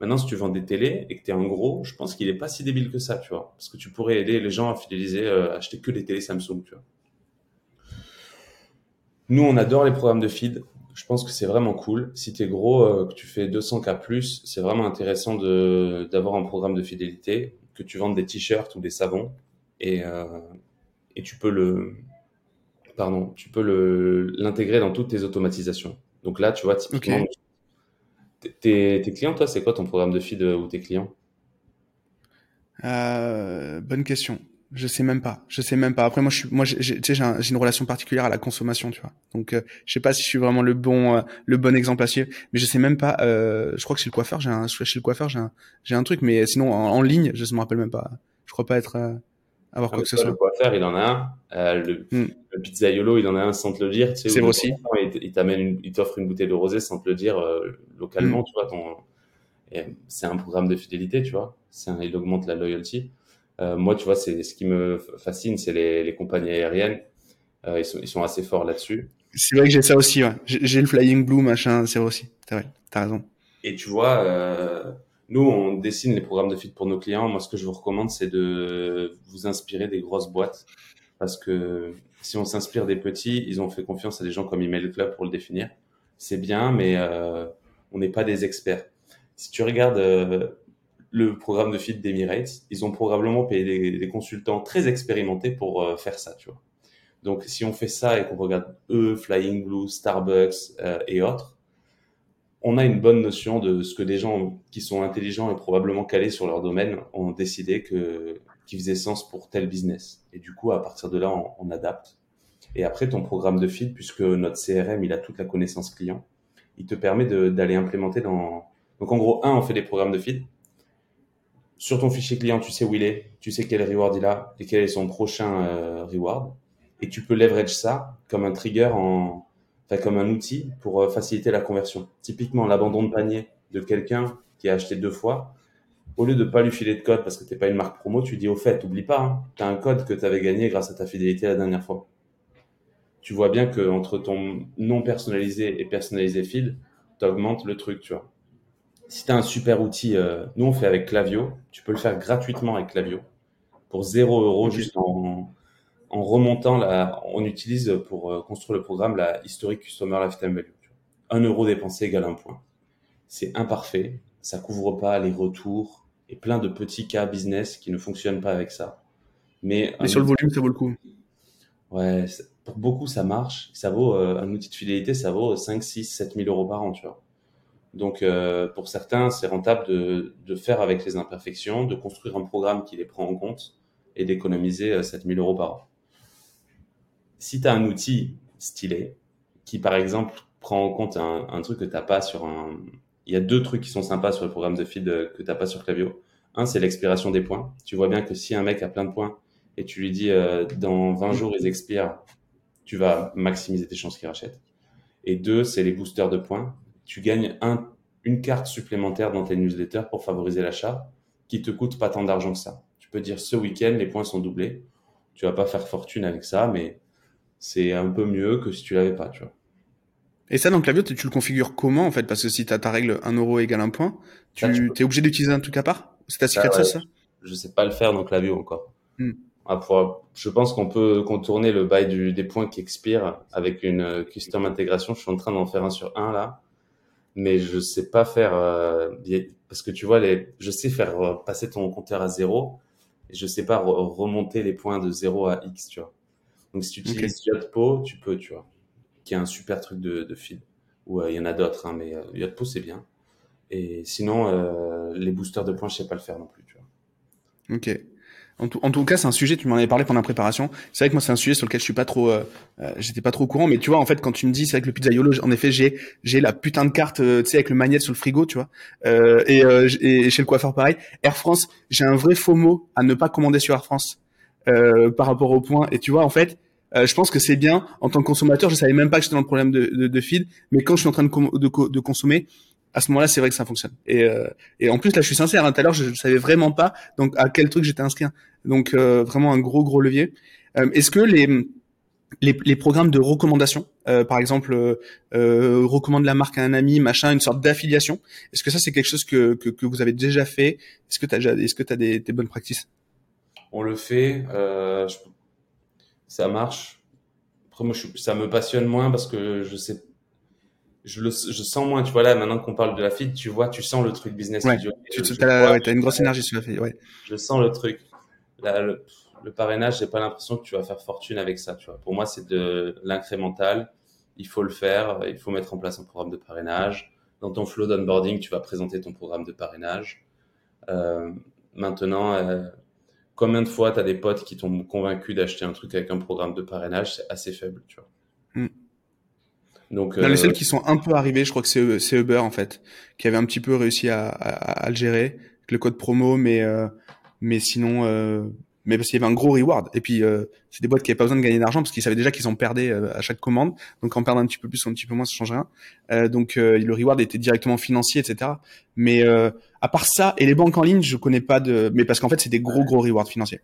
Maintenant, si tu vends des télés et que tu es un gros, je pense qu'il n'est pas si débile que ça, tu vois. Parce que tu pourrais aider les gens à fidéliser, euh, acheter que des télés Samsung, tu vois. Nous, on adore les programmes de feed. Je pense que c'est vraiment cool. Si tu es gros, euh, que tu fais 200K plus, c'est vraiment intéressant d'avoir un programme de fidélité, que tu vendes des t-shirts ou des savons. Et, euh, et tu peux le, pardon, tu peux l'intégrer dans toutes tes automatisations. Donc là, tu vois, typiquement, tes, clients, toi, c'est quoi ton programme de feed euh, ou tes clients? Euh, Bonne question. Je sais même pas. Je sais même pas. Après, moi, je suis, moi, j'ai, une relation particulière à la consommation, tu vois. Donc, euh, je sais pas si je suis vraiment le bon, le bon exemple à suivre. Mais je sais même pas. je crois que chez le coiffeur, j'ai un, chez le coiffeur, j'ai un, j'ai un truc. Mais sinon, en, ligne, je me rappelle même pas. Je crois pas être avoir quoi que ce soit. Le coiffeur, il en a un. le, hmm. le pizzaiolo, il en a un sans te le dire. Tu sais, c'est aussi. Il, t'amène, il t'offre une bouteille de rosé sans te le dire localement, hmm. tu vois. Ton, c'est un programme de fidélité, tu vois. C'est il augmente la loyalty. Euh, moi, tu vois, c'est ce qui me fascine, c'est les, les, compagnies aériennes. Euh, ils, sont, ils sont assez forts là-dessus. C'est vrai que j'ai ça aussi. Ouais. J'ai le Flying Blue, machin, c'est vrai aussi. T'as raison. Et tu vois, euh, nous, on dessine les programmes de feed pour nos clients. Moi, ce que je vous recommande, c'est de vous inspirer des grosses boîtes. Parce que si on s'inspire des petits, ils ont fait confiance à des gens comme Email Club pour le définir. C'est bien, mais euh, on n'est pas des experts. Si tu regardes euh, le programme de feed d'Emirates, ils ont probablement payé des, consultants très expérimentés pour euh, faire ça, tu vois. Donc, si on fait ça et qu'on regarde eux, Flying Blue, Starbucks euh, et autres, on a une bonne notion de ce que des gens qui sont intelligents et probablement calés sur leur domaine ont décidé que qui faisait sens pour tel business. Et du coup, à partir de là, on, adapte. Et après, ton programme de feed, puisque notre CRM, il a toute la connaissance client, il te permet d'aller implémenter dans. Donc en gros, un, on fait des programmes de feed. Sur ton fichier client, tu sais où il est, tu sais quel reward il a et quel est son prochain euh, reward. Et tu peux leverage ça comme un trigger, en, enfin, comme un outil pour euh, faciliter la conversion. Typiquement, l'abandon de panier de quelqu'un qui a acheté deux fois, au lieu de pas lui filer de code parce que t'es pas une marque promo, tu dis au fait, oublie pas, hein, tu as un code que tu avais gagné grâce à ta fidélité la dernière fois tu vois bien que entre ton non personnalisé et personnalisé feed, tu augmentes le truc, tu vois. Si tu as un super outil, euh, nous on fait avec Clavio, tu peux le faire gratuitement avec Clavio pour 0 euros juste en, en remontant la, on utilise pour euh, construire le programme la historique customer lifetime value. 1 euro dépensé égale un point. C'est imparfait, ça couvre pas les retours et plein de petits cas business qui ne fonctionnent pas avec ça. Mais, Mais sur le volume, ça vaut le coup. Ouais, pour beaucoup, ça marche. Ça vaut, euh, un outil de fidélité, ça vaut 5, 6, 7 000 euros par an, tu vois. Donc, euh, pour certains, c'est rentable de, de faire avec les imperfections, de construire un programme qui les prend en compte et d'économiser 7 euh, 000 euros par an. Si tu as un outil stylé, qui par exemple prend en compte un, un truc que tu n'as pas sur un... Il y a deux trucs qui sont sympas sur le programme de feed que tu n'as pas sur Clavio. Un, c'est l'expiration des points. Tu vois bien que si un mec a plein de points et tu lui dis dans 20 jours ils expirent, tu vas maximiser tes chances qu'il rachète. Et deux, c'est les boosters de points. Tu gagnes un, une carte supplémentaire dans tes newsletters pour favoriser l'achat qui te coûte pas tant d'argent que ça. Tu peux dire ce week-end, les points sont doublés. Tu vas pas faire fortune avec ça, mais c'est un peu mieux que si tu l'avais pas, tu vois. Et ça, dans Clavio, tu le configures comment, en fait? Parce que si tu as ta règle 1 euro égale un point, tu, es obligé d'utiliser un truc à part? C'est ta secret ça, ça? Je sais pas le faire dans Clavio encore. Hmm. Ah, je pense qu'on peut contourner le bail du, des points qui expirent avec une euh, custom intégration. Je suis en train d'en faire un sur un là, mais je sais pas faire euh, parce que tu vois les, je sais faire euh, passer ton compteur à zéro et je sais pas remonter les points de 0 à x, tu vois. Donc si tu utilises Yotpo, tu peux, tu vois, qui est un super truc de, de feed. Ou il y en a d'autres, hein, mais Yotpo c'est bien. Et sinon, les boosters de points, je sais pas le faire non plus, tu vois. Ok. En tout, en tout cas, c'est un sujet. Tu m'en avais parlé pendant la préparation. C'est vrai que moi, c'est un sujet sur lequel je suis pas trop, euh, euh, j'étais pas trop au courant. Mais tu vois, en fait, quand tu me dis, c'est avec le pizzaiolo, en effet, j'ai, j'ai la putain de carte, euh, tu sais, avec le magnète sur le frigo, tu vois. Et, et, chez le coiffeur, pareil. Air France, j'ai un vrai faux mot à ne pas commander sur Air France par rapport au point. Et tu vois, en fait, je pense que c'est bien en tant que consommateur. Je savais même pas que j'étais dans le problème de, de, de feed, mais quand je suis en train de, de, de consommer, à ce moment-là, c'est vrai que ça fonctionne. Et, euh, et en plus, là, je suis sincère. Hein, tout à l'heure, je, ne savais vraiment pas donc à quel truc j'étais inscrit. Donc euh, vraiment un gros gros levier. Euh, est-ce que les, les, les programmes de recommandation, par exemple, recommande la marque à un ami, machin, une sorte d'affiliation. Est-ce que ça c'est quelque chose que, que, que vous avez déjà fait? Est-ce que tu as est-ce que as des, des, bonnes pratiques On le fait. Je, ça marche. Après moi, je, ça me passionne moins parce que je sais je le je sens moins tu vois. Là maintenant qu'on parle de la feed tu vois tu sens le truc business ouais, tu as, une grosse énergie sur la feed ouais. Je sens le truc. Là, le, le parrainage j'ai pas l'impression que tu vas faire fortune avec ça tu vois. Pour moi c'est de l'incrémental. Il faut le faire. Il faut mettre en place un programme de parrainage. Dans ton flow d'onboarding tu vas présenter ton programme de parrainage. Euh, maintenant euh, combien de fois tu as des potes qui t'ont convaincu d'acheter un truc avec un programme de parrainage c'est assez faible tu vois hmm. Donc, les seuls euh, qui sont un peu arrivés, je crois que c'est Uber en fait, qui avait un petit peu réussi à, à, à le gérer avec le code promo, mais euh, mais sinon, euh, mais parce qu'il y avait un gros reward. Et puis c'est des boîtes qui n'avaient pas besoin de gagner d'argent parce qu'ils savaient déjà qu'ils en perdaient à chaque commande. Donc en perdre un petit peu plus ou un petit peu moins, ça change rien. donc le reward était directement financier, etc. Mais à part ça et les banques en ligne, je connais pas de. Mais parce qu'en fait c'est des gros gros rewards financiers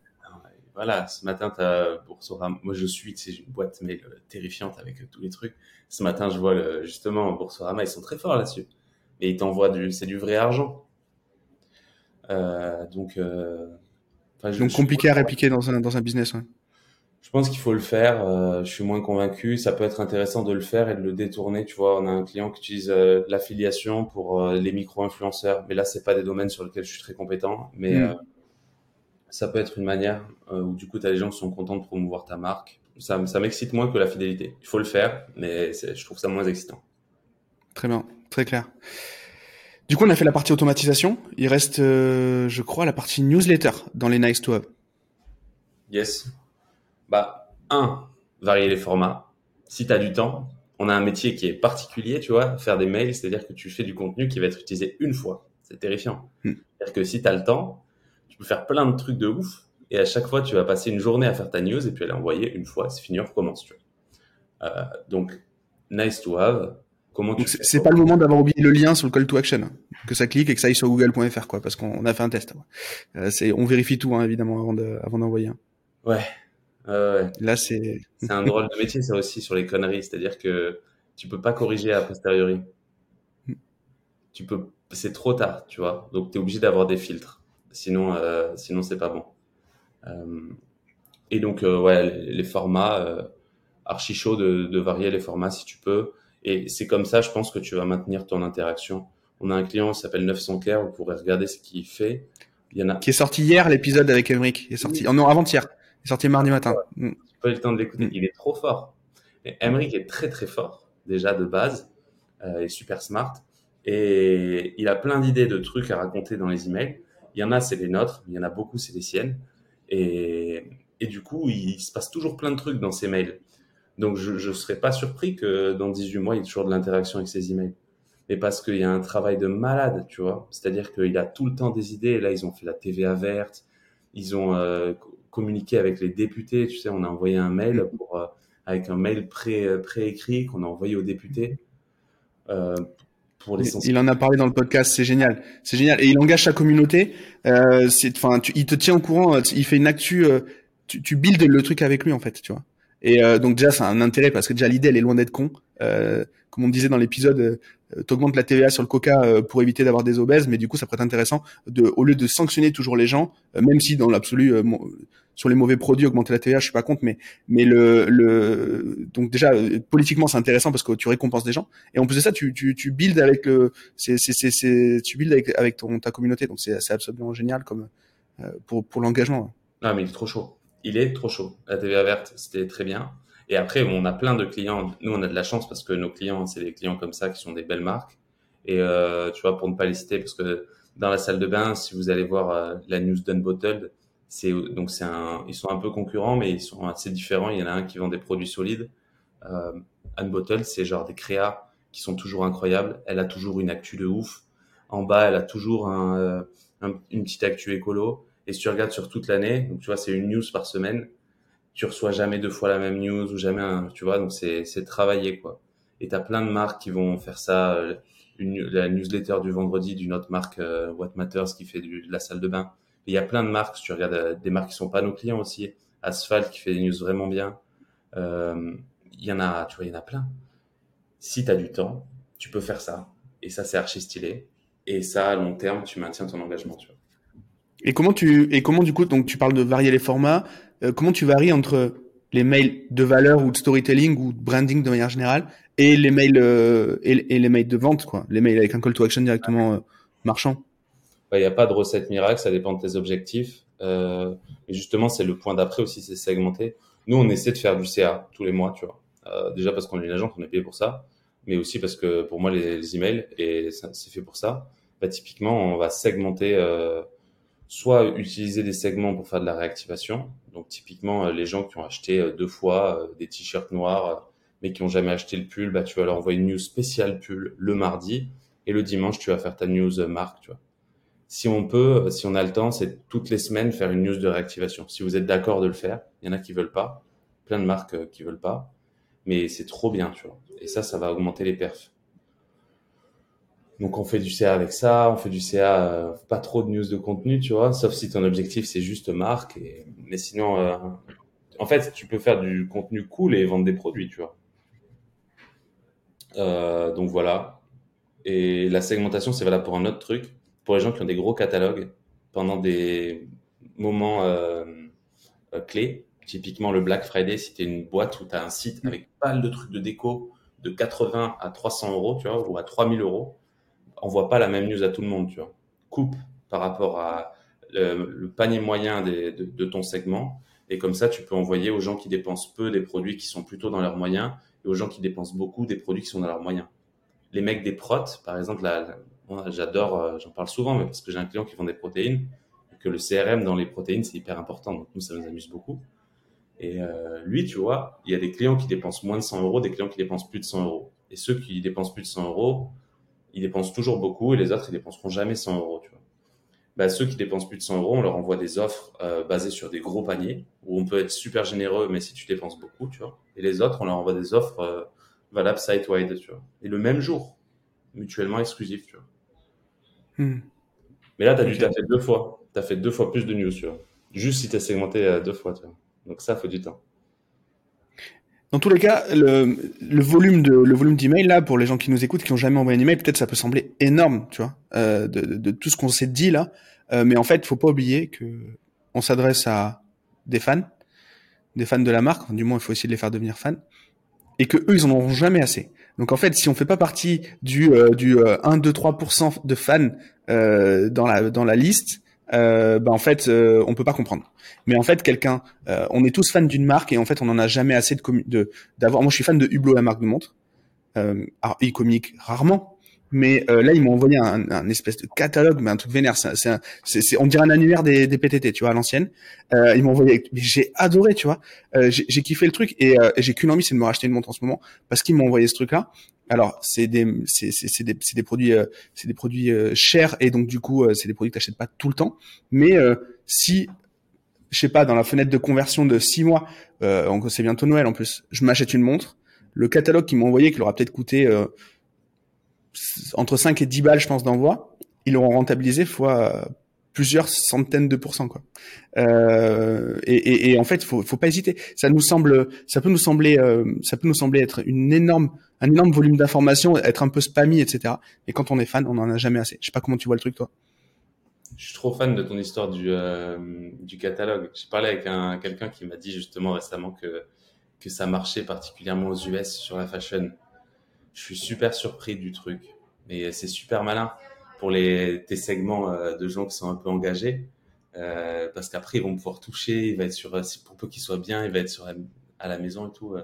voilà, ce matin, as Boursorama. Moi, je suis, tu sais, j'ai une boîte terrifiante avec tous les trucs. Ce matin, je vois le, justement Boursorama, ils sont très forts là-dessus. Et ils t'envoient du, c'est du vrai argent. Euh, donc, donc compliqué à répliquer dans un, dans un business. Ouais. Je pense qu'il faut le faire. Euh, je suis moins convaincu. Ça peut être intéressant de le faire et de le détourner. Tu vois, on a un client qui utilise euh, l'affiliation pour euh, les micro-influenceurs. Mais là, c'est pas des domaines sur lesquels je suis très compétent. Mais hmm ça peut être une manière où du coup, tu as des gens qui sont contents de promouvoir ta marque. Ça, ça m'excite moins que la fidélité. Il faut le faire, mais je trouve ça moins excitant. Très bien, très clair. Du coup, on a fait la partie automatisation. Il reste, euh, je crois, la partie newsletter dans les Nice to Have. Yes. Bah, un, varier les formats. Si tu as du temps, on a un métier qui est particulier, tu vois, faire des mails, c'est-à-dire que tu fais du contenu qui va être utilisé une fois. C'est terrifiant. Hmm. C'est-à-dire que si tu as le temps, faire plein de trucs de ouf. Et à chaque fois, tu vas passer une journée à faire ta news et puis elle est envoyée une fois, c'est fini, on recommence. Tu vois. Euh, donc, nice to have. Comment tu C'est pas le moment d'avoir oublié le lien sur le call to action, que ça clique et que ça aille sur google.fr, quoi, parce qu'on a fait un test. Euh, c'est, on vérifie tout, hein, évidemment, avant, de, avant d'envoyer. Ouais. ouais. Là, c'est. c'est un drôle de métier, ça aussi, sur les conneries. C'est-à-dire que tu peux pas corriger a posteriori. Hmm. Tu peux, c'est trop tard, tu vois. Donc, tu es obligé d'avoir des filtres. Sinon, euh, sinon c'est pas bon. Euh, et donc, euh, ouais, les, formats, archi chaud de, de, varier les formats si tu peux. Et c'est comme ça, je pense que tu vas maintenir ton interaction. On a un client qui s'appelle 900 Care, vous pourrez regarder ce qu'il fait. Il y en a... Qui est sorti hier, l'épisode avec Emric. Il est sorti, oh non, avant-hier. Il est sorti mardi matin. Mm. pas eu le temps de l'écouter. Mm. Il est trop fort. Et Emric est très très fort, déjà de base. Euh, il est super smart. Et il a plein d'idées de trucs à raconter dans les emails. Il y en a, c'est les nôtres, il y en a beaucoup, c'est les siennes. Et, et, du coup, il se passe toujours plein de trucs dans ces mails. Donc, je ne serais pas surpris que dans 18 mois, il y ait toujours de l'interaction avec ces emails. Mais parce qu'il y a un travail de malade, tu vois. C'est-à-dire qu'il a tout le temps des idées. Là, ils ont fait la TVA verte. Ils ont euh, communiqué avec les députés. Tu sais, on a envoyé un mail pour, euh, avec un mail pré, préécrit qu'on a envoyé aux députés euh, il en a parlé dans le podcast, c'est génial, c'est génial. Et il engage sa communauté. Euh, c'est, enfin, il te tient au courant. Euh, il fait une actu. Euh, tu, tu builds le truc avec lui en fait, tu vois. Et euh, donc déjà, c'est un intérêt parce que déjà l'idée, elle est loin d'être con. Euh, comme on disait dans l'épisode, euh, t'augmentes la TVA sur le coca pour éviter d'avoir des obèses, mais du coup, ça pourrait être intéressant de, au lieu de sanctionner toujours les gens, même si dans l'absolu, sur les mauvais produits, augmenter la TVA, je suis pas contre, mais mais le, le donc déjà politiquement c'est intéressant parce que tu récompenses des gens et en plus de ça tu tu tu avec le c'est c'est c'est tu builds avec avec ton ta communauté donc c'est absolument génial comme euh, pour pour l'engagement. Non mais il est trop chaud. Il est trop chaud. La TVA verte c'était très bien. Et après on a plein de clients. Nous on a de la chance parce que nos clients c'est des clients comme ça qui sont des belles marques et euh, tu vois pour ne pas les citer parce que dans la salle de bain si vous allez voir euh, la news bottled C'est donc c'est un, ils sont un peu concurrents, mais ils sont assez différents. Il y en a un qui vend des produits solides. Euh, Anne Bottle, c'est genre des créas qui sont toujours incroyables. Elle a toujours une actu de ouf. En bas, elle a toujours un, euh, une petite actu écolo. Et si tu regardes sur toute l'année, donc tu vois, c'est une news par semaine. Tu reçois jamais deux fois la même news ou jamais un, tu vois, donc c'est c'est travaillé quoi. Et t'as plein de marques qui vont faire ça. Euh, une, la newsletter du vendredi d'une autre marque, What Matters, qui fait du, de la salle de bain il y a plein de marques, si tu regardes euh, des marques qui sont pas nos clients aussi, Asphalt qui fait des news vraiment bien. Euh, il y en a, tu vois, il y en a plein. Si tu as du temps, tu peux faire ça. Et ça, c'est archi stylé. Et ça, à long terme, tu maintiens ton engagement, tu vois. Et comment tu, et comment du coup, donc tu parles de varier les formats, euh, comment tu varies entre les mails de valeur ou de storytelling ou de branding de manière générale et les mails et, les mails de vente quoi, les mails avec un call to action directement marchand. Il n'y a pas de recette miracle, ça dépend de tes objectifs. Euh, et justement, c'est le point d'après aussi, c'est segmenté. Nous, on essaie de faire du CA tous les mois, tu vois. Euh, déjà parce qu'on est une agence, on est payé pour ça, mais aussi parce que pour moi, les, emails, et c'est fait pour ça. Bah, typiquement, on va segmenter, euh, soit utiliser des segments pour faire de la réactivation. Donc, typiquement, euh, les gens qui ont acheté euh, deux fois des t-shirts noirs, mais qui ont jamais acheté le pull, bah, tu vas leur envoyer une news spéciale pull le mardi, et le dimanche, tu vas faire ta news marque, tu vois si on peut, si on a le temps, c'est toutes les semaines faire une news de réactivation. Si vous êtes d'accord de le faire, il y en a qui veulent pas, plein de marques euh, qui veulent pas, mais c'est trop bien, tu vois. Et ça, ça va augmenter les perfs. Donc on fait du CA avec ça, on fait du CA, euh, pas trop de news de contenu, tu vois, sauf si ton objectif c'est juste marque. Et... Mais sinon, euh, en fait, tu peux faire du contenu cool et vendre des produits, tu vois. donc voilà. Et la segmentation, c'est valable pour un autre truc pour les gens qui ont des gros catalogues pendant des moments euh, euh, clés. Typiquement le Black Friday, si tu es une boîte où tu as un site avec pas mal de trucs de déco de 80 à 300 euros, tu vois, ou à 3000 euros, on voit pas la même news à tout le monde, tu vois. Coupe par rapport à le, panier moyen de, ton segment. Et comme ça, tu peux envoyer aux gens qui dépensent peu des produits qui sont plutôt dans leurs moyens et aux gens qui dépensent beaucoup des produits qui sont dans leurs moyens. Les mecs des protes, par exemple, la, j'adore, euh, j'en parle souvent, mais parce que j'ai un client qui vend des protéines, que le CRM dans les protéines, c'est hyper important. Donc, nous, ça nous amuse beaucoup. Et euh, lui, tu vois, il y a des clients qui dépensent moins de 100 euros, des clients qui dépensent plus de 100 euros. Et ceux qui dépensent plus de 100 euros, ils dépensent toujours beaucoup et les autres, ils dépenseront jamais 100 euros, tu vois. Bah, ceux qui dépensent plus de 100 euros, on leur envoie des offres euh, basées sur des gros paniers où on peut être super généreux, mais si tu dépenses beaucoup, tu vois. Et les autres, on leur envoie des offres euh, valables site-wide, tu vois. Et le même jour, mutuellement exclusif, tu vois. Hmm. Mais là, tu as dû fait deux fois. Tu as fait deux fois plus de news, tu vois. Juste si tu as segmenté euh, deux fois, tu vois. Donc ça, faut du temps. Dans tous les cas, le, le volume de le volume d'emails là pour les gens qui nous écoutent qui ont jamais envoyé un email, peut-être ça peut sembler énorme, tu vois, euh, de, de, tout ce qu'on s'est dit là. Euh, mais en fait, faut pas oublier que on s'adresse à des fans, des fans de la marque. Du moins, il faut essayer de les faire devenir fans, et que eux, ils en auront jamais assez. Donc en fait, si on fait pas partie du euh, du 1 2 3% de fans euh, dans la dans la liste, euh, bah en fait euh, on peut pas comprendre. Mais en fait quelqu'un, euh, on est tous fans d'une marque et en fait on en a jamais assez de de d'avoir. Moi je suis fan de Hublot la marque de montre. Euh, alors, il communique rarement, mais euh, là, ils m'ont envoyé un, un, espèce de catalogue, mais un truc vénère. C'est, c'est, on dirait un annuaire des, des PTT, tu vois, à l'ancienne. Euh, ils m'ont envoyé, j'ai adoré, tu vois. Euh, j'ai, kiffé le truc et, et j'ai qu'une envie, c'est de me racheter une montre en ce moment parce qu'ils m'ont envoyé ce truc-là. Alors, c'est des, c'est, c'est, c'est des produits, euh, c'est des produits chers et donc du coup, c'est des produits que t'achètes pas tout le temps. Mais si je sais pas, dans la fenêtre de conversion de six mois, euh, c'est bientôt Noël en plus, je m'achète une montre. Le catalogue qu'ils m'ont envoyé, qui leur a peut-être coûté euh, entre 5 et 10 balles, je pense, d'envoi, ils l'auront rentabilisé fois euh, plusieurs centaines de pourcents quoi. Euh, et, et, en fait, faut, faut pas hésiter. Ça nous semble, ça peut nous sembler, euh, ça peut nous sembler être une énorme, un énorme volume d'informations, être un peu spammy, etc. Et quand on est fan, on en a jamais assez. Je sais pas comment tu vois le truc toi. Je suis trop fan de ton histoire du, euh, du catalogue. J'ai parlé avec un quelqu'un qui m'a dit justement récemment que que ça marchait particulièrement aux US sur la fashion je suis super surpris du truc. Mais c'est super malin pour les, tes segments euh, de gens qui sont un peu engagés. Euh, parce qu'après, ils vont pouvoir toucher, il va être sur, pour peu qu'il soit bien, il va être sur à la maison et tout.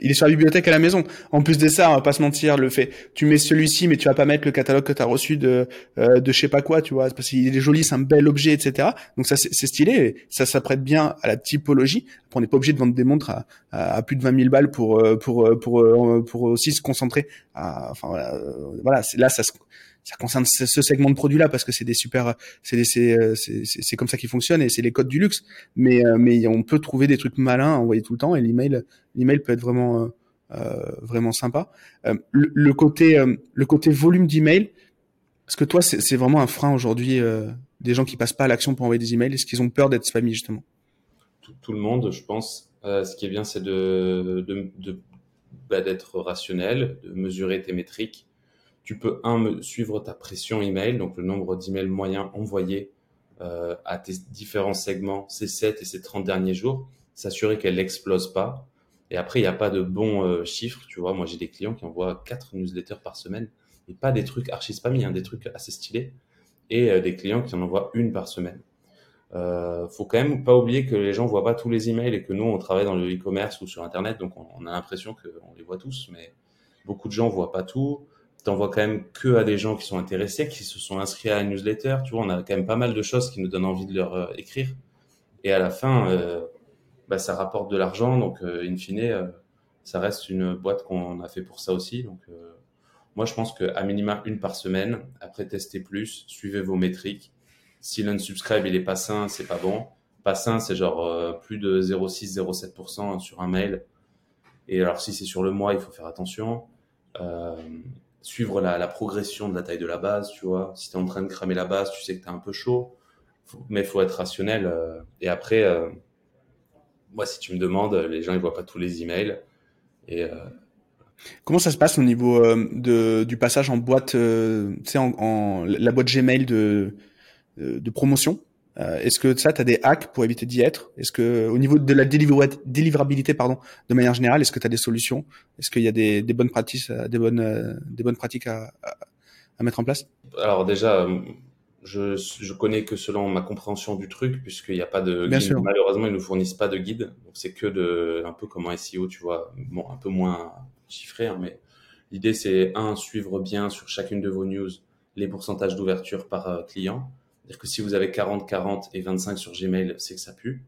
il est sur la bibliothèque à la maison. En plus de ça, on va pas se mentir, le fait, tu mets celui-ci, mais tu vas pas mettre le catalogue que tu as reçu de euh, de je sais pas quoi, tu vois, parce qu'il est joli, c'est un bel objet, etc. Donc ça, c'est stylé, ça s'apprête bien à la typologie. on n'est pas obligé de vendre des montres à, plus de 20 000 balles pour euh, pour euh, pour pour, aussi se concentrer. Enfin voilà, voilà là ça se ça concerne ce segment de produit là parce que c'est des super c'est c'est c'est comme ça qu'ils fonctionnent et c'est les codes du luxe. Mais euh, mais on peut trouver des trucs malins à envoyer tout le temps et l'email l'email peut être vraiment euh, euh vraiment sympa. Le, côté le côté volume d'email est-ce que toi c'est vraiment un frein aujourd'hui des gens qui passent pas à l'action pour envoyer des emails est-ce qu'ils ont peur d'être spammy justement? Tout, le monde je pense. Ce qui est bien c'est de bah, d'être rationnel de mesurer tes métriques tu peux, un, suivre ta pression email, donc le nombre d'emails moyens envoyés euh, à tes différents segments ces 7 et ces 30 derniers jours, s'assurer qu'elle n'explose pas. Et après, il n'y a pas de bons euh, chiffres. Tu vois, moi, j'ai des clients qui envoient 4 newsletters par semaine et pas des trucs archi spammy, hein, des trucs assez stylés. Et euh, des clients qui en envoient une par semaine. Euh, faut quand même pas oublier que les gens voient pas tous les emails et que nous, on travaille dans le e-commerce ou sur Internet, donc on, on a l'impression qu'on les voit tous, mais beaucoup de gens voient pas tout t'envoies quand même que à des gens qui sont intéressés, qui se sont inscrits à la newsletter. Tu vois, on a quand même pas mal de choses qui nous donnent envie de leur euh, écrire. Et à la fin, euh, bah, ça rapporte de l'argent. Donc, euh, in fine, ça reste une boîte qu'on a fait pour ça aussi. Donc, moi, je pense qu'à minima une par semaine. Après, testez plus, suivez vos métriques. Si l'unsubscribe, il est pas sain, c'est pas bon. Pas sain, c'est genre plus de 0,6-0,7% sur un mail. Et alors, si c'est sur le mois, il faut faire attention. Euh, suivre la, la, progression de la taille de la base, tu vois. Si tu es en train de cramer la base, tu sais que tu es un peu chaud, mais il faut être rationnel. Euh, et après, euh, moi, si tu me demandes, les gens ils voient pas tous les emails. Et, euh, Comment ça se passe au niveau de, du passage en boîte, tu sais, en, en, la boîte Gmail de, de promotion? euh, est-ce que ça, tu as des hacks pour éviter d'y être? Est-ce que au niveau de la délivrabilité, pardon, de manière générale, est-ce que tu as des solutions? Est-ce qu'il y a des, des, bonnes pratiques, euh, des bonnes, euh, des bonnes pratiques à, à, mettre en place? Alors déjà, je, je connais que selon ma compréhension du truc, puisqu'il n'y a pas de guide. Malheureusement, ils ne fournissent pas de guide. Donc c'est que de un peu comme un SEO, tu vois, bon, un peu moins chiffré, hein, mais l'idée c'est un suivre bien sur chacune de vos news les pourcentages d'ouverture par client c'est-à-dire que si vous avez 40, 40 et 25 sur Gmail, c'est que ça pue.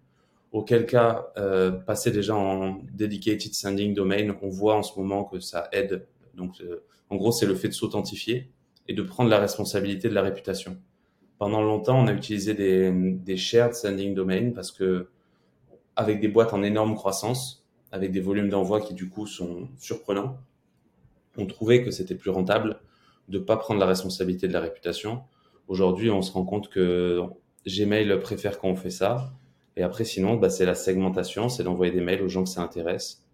Auquel cas, euh, passer déjà en dedicated sending domain, on voit en ce moment que ça aide. Donc, euh, en gros, c'est le fait de s'authentifier et de prendre la responsabilité de la réputation. Pendant longtemps, on a utilisé des, des shared sending domain parce que avec des boîtes en énorme croissance, avec des volumes d'envoi qui du coup sont surprenants, on trouvait que c'était plus rentable de pas prendre la responsabilité de la réputation Aujourd'hui, on se rend compte que Gmail préfère quand on fait ça. Et après, sinon, bah, c'est la segmentation, c'est d'envoyer des mails aux gens que ça intéresse.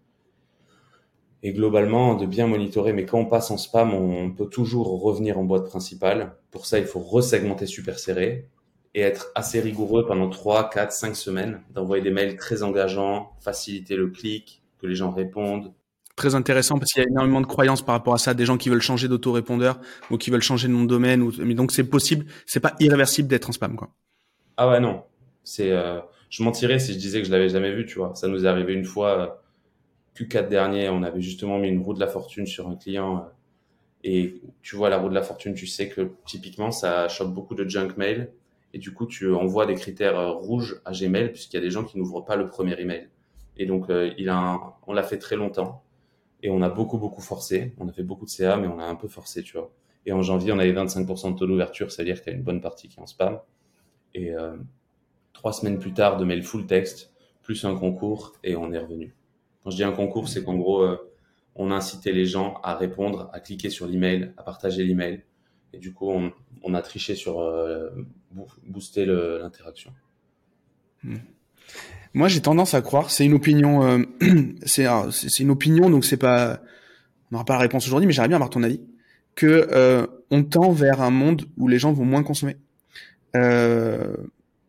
Et globalement, de bien monitorer. Mais quand on passe en spam, on peut toujours revenir en boîte principale. Pour ça, il faut resegmenter super serré et être assez rigoureux pendant 3, 4, 5 semaines, d'envoyer des mails très engageants, faciliter le clic, que les gens répondent, très intéressant parce qu'il y a énormément de croyances par rapport à ça, des gens qui veulent changer d'autorépondeur ou qui veulent changer de nom de domaine. Mais donc c'est possible, c'est pas irréversible d'être en spam, quoi. Ah ouais, non. C'est, euh... je mentirais si je disais que je l'avais jamais vu, tu vois. Ça nous est arrivé une fois, euh, Q4 dernier, on avait justement mis une roue de la fortune sur un client. Euh, et tu vois, la roue de la fortune, tu sais que typiquement, ça chope beaucoup de junk mail. Et du coup, tu envoies des critères euh, rouges à Gmail puisqu'il y a des gens qui n'ouvrent pas le premier email. Et donc, euh, il a un... on l'a fait très longtemps. Et on a beaucoup, beaucoup forcé. On a fait beaucoup de CA, mais on a un peu forcé, tu vois. Et en janvier, on avait 25% de taux d'ouverture, c'est-à-dire qu'il y a une bonne partie qui est en spam. Et euh, trois semaines plus tard, de mail full text, plus un concours, et on est revenu. Quand je dis un concours, c'est qu'en gros, euh, on a incité les gens à répondre, à cliquer sur l'email, à partager l'email. Et du coup, on, on a triché sur euh, booster l'interaction. Hmm. Moi, j'ai tendance à croire, c'est une opinion, euh, c'est une opinion, donc c'est pas, on n'aura pas la réponse aujourd'hui, mais j'aimerais bien avoir ton avis, que euh, on tend vers un monde où les gens vont moins consommer, euh,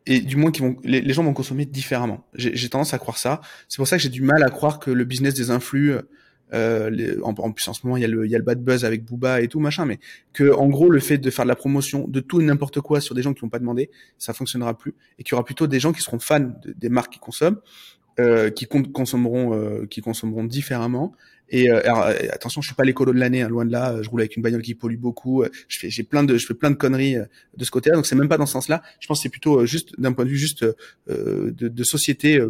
et du moins vont, les, les, gens vont consommer différemment. J'ai tendance à croire ça. C'est pour ça que j'ai du mal à croire que le business des influx euh, en, plus en ce moment il y a le il y a le bad buzz avec Booba et tout machin mais que en gros le fait de faire de la promotion de tout et n'importe quoi sur des gens qui n'ont pas demandé ça fonctionnera plus et qu'il y aura plutôt des gens qui seront fans des marques qui consomment euh, qui consommeront, euh, qui consommeront différemment. Et euh, attention, je suis pas l'écolo de l'année, hein, loin de là. Je roule avec une bagnole qui pollue beaucoup. Je fais, j'ai plein de, je fais plein de conneries de ce côté-là. Donc c'est même pas dans ce sens-là. Je pense que c'est plutôt juste d'un point de vue juste de, de, société,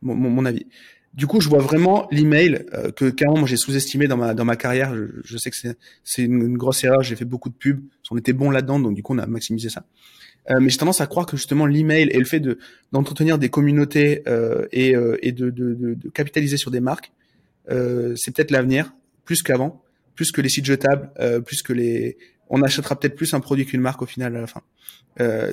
mon, mon, avis. Du coup, je vois vraiment l'email euh, que carrément j'ai sous-estimé dans ma dans ma carrière. Je, sais que c'est c'est une, grosse erreur. J'ai fait beaucoup de pubs. On était bon là-dedans, donc du coup on a maximisé ça. Euh, mais j'ai tendance à croire que justement l'email et le fait de d'entretenir des communautés euh, et et de, de, de, capitaliser sur des marques, c'est peut-être l'avenir plus qu'avant, plus que les sites jetables, plus que les on achètera peut-être plus un produit qu'une marque au final à la fin.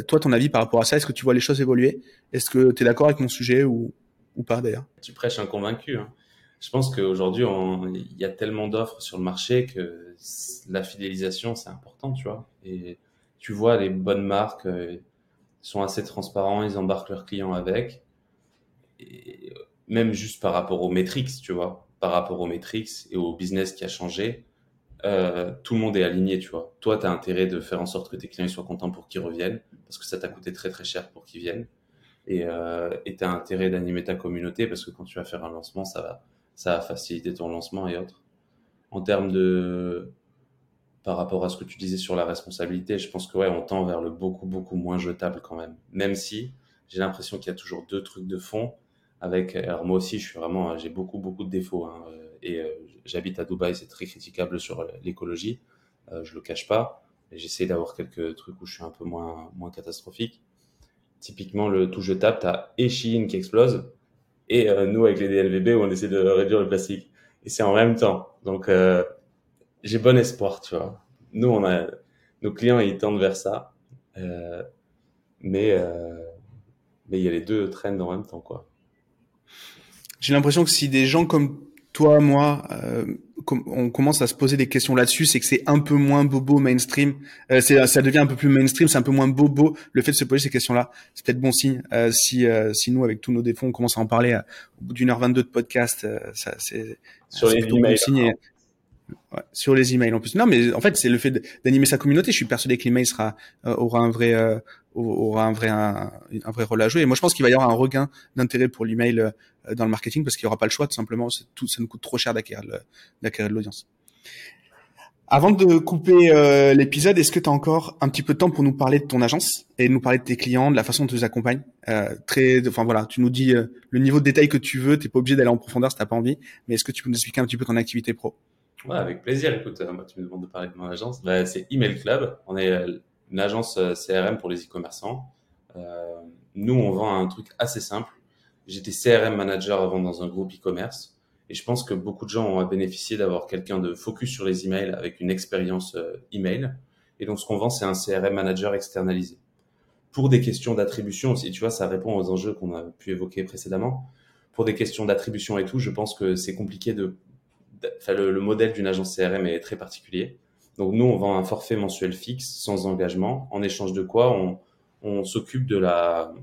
toi, ton avis par rapport à ça, est-ce que tu vois les choses évoluer? Est-ce que tu es d'accord avec mon sujet ou ou pas d'ailleurs. Tu prêches un convaincu. Hein. Je pense qu'aujourd'hui, il y a tellement d'offres sur le marché que la fidélisation, c'est important, tu vois. Et tu vois, les bonnes marques euh, sont assez transparents, ils embarquent leurs clients avec. Même juste par rapport aux métriques, tu vois, par rapport aux métriques et au business qui a changé, euh, tout le monde est aligné, tu vois. Toi, tu as intérêt de faire en sorte que tes clients soient contents pour qu'ils reviennent, parce que ça t'a coûté très très cher pour qu'ils viennent et euh, tu as intérêt d'animer ta communauté parce que quand tu vas faire un lancement, ça va, ça va faciliter ton lancement et autres. En termes de, par rapport à ce que tu disais sur la responsabilité, je pense que ouais, on tend vers le beaucoup, beaucoup moins jetable quand même. Même si j'ai l'impression qu'il y a toujours deux trucs de fond. Avec, alors moi aussi, je suis vraiment, j'ai beaucoup, beaucoup de défauts. Hein, et euh, j'habite à Dubaï, c'est très critiquable sur l'écologie. Euh, je le cache pas. J'essaie d'avoir quelques trucs où je suis un peu moins, moins catastrophique typiquement le tout jetable, tu as qui explose et euh, nous avec les DLVB on essaie de réduire le plastique. Et c'est en même temps. Donc euh, j'ai bon espoir, tu vois. Nous, on a nos clients, ils tendent vers ça. Euh, mais mais il y a les deux trends en même temps, quoi. J'ai l'impression que si des gens comme toi, moi, euh, on commence à se poser des questions là-dessus, c'est que c'est un peu moins bobo mainstream. Euh, ça devient un peu plus mainstream, c'est un peu moins bobo. Le fait de se poser ces questions-là, c'est peut-être bon signe. Euh, si, euh, si nous, avec tous nos défauts, on commence à en parler au bout d'une heure 22 de podcast, ça, c'est plutôt bon signe. Hein. Ouais, sur les emails en plus. Non, mais en fait, c'est le fait d'animer sa communauté. Je suis persuadé que l'email sera euh, aura un vrai euh, aura un vrai un, vrai rôle à jouer. Et moi, je pense qu'il va y avoir un regain d'intérêt pour l'email euh, dans le marketing parce qu'il y aura pas le choix. Tout simplement, tout ça nous coûte trop cher d'acquérir d'acquérir de l'audience. Avant de couper l'épisode, est-ce que tu as encore un petit peu de temps pour nous parler de ton agence et nous parler de tes clients, de la façon dont tu les accompagnes? Très, enfin voilà, tu nous dis le niveau de détail que tu veux. T'es pas obligé d'aller en profondeur si t'as pas envie, mais est-ce que tu peux nous expliquer un petit peu ton activité pro? Ouais, avec plaisir. Écoute, euh, moi, tu me demandes de parler de mon agence. Bah, c'est Email Club. On est euh, une agence euh, CRM pour les e-commerçants. Euh, nous, on vend un truc assez simple. J'étais CRM manager avant dans un groupe e-commerce. Et je pense que beaucoup de gens ont bénéficié d'avoir quelqu'un de focus sur les emails avec une expérience email. Et donc, ce qu'on vend, c'est un CRM manager externalisé. Pour des questions d'attribution aussi, tu vois, ça répond aux enjeux qu'on a pu évoquer précédemment. Pour des questions d'attribution et tout, je pense que c'est compliqué de le, modèle d'une agence CRM est très particulier. Donc nous, on vend un forfait mensuel fixe, sans engagement, en échange de quoi on, s'occupe de la,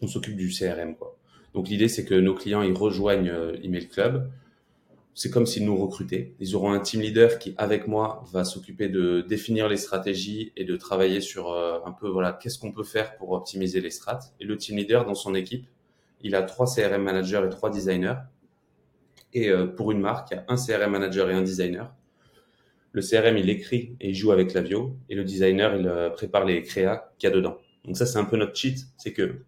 on s'occupe du CRM quoi. Donc l'idée c'est que nos clients ils rejoignent euh, Email Club. C'est comme s'ils nous recrutaient. Ils auront un team leader qui avec moi va s'occuper de définir les stratégies et de travailler sur euh, un peu voilà qu'est-ce qu'on peut faire pour optimiser les strats. Et le team leader dans son équipe, il a trois CRM managers et trois designers et euh, pour une marque, il y a un CRM manager et un designer. Le CRM, il écrit et il joue avec Lavio. Et le designer, il euh, prépare les créas qu'il y a dedans. Donc ça, c'est un peu notre cheat. C'est que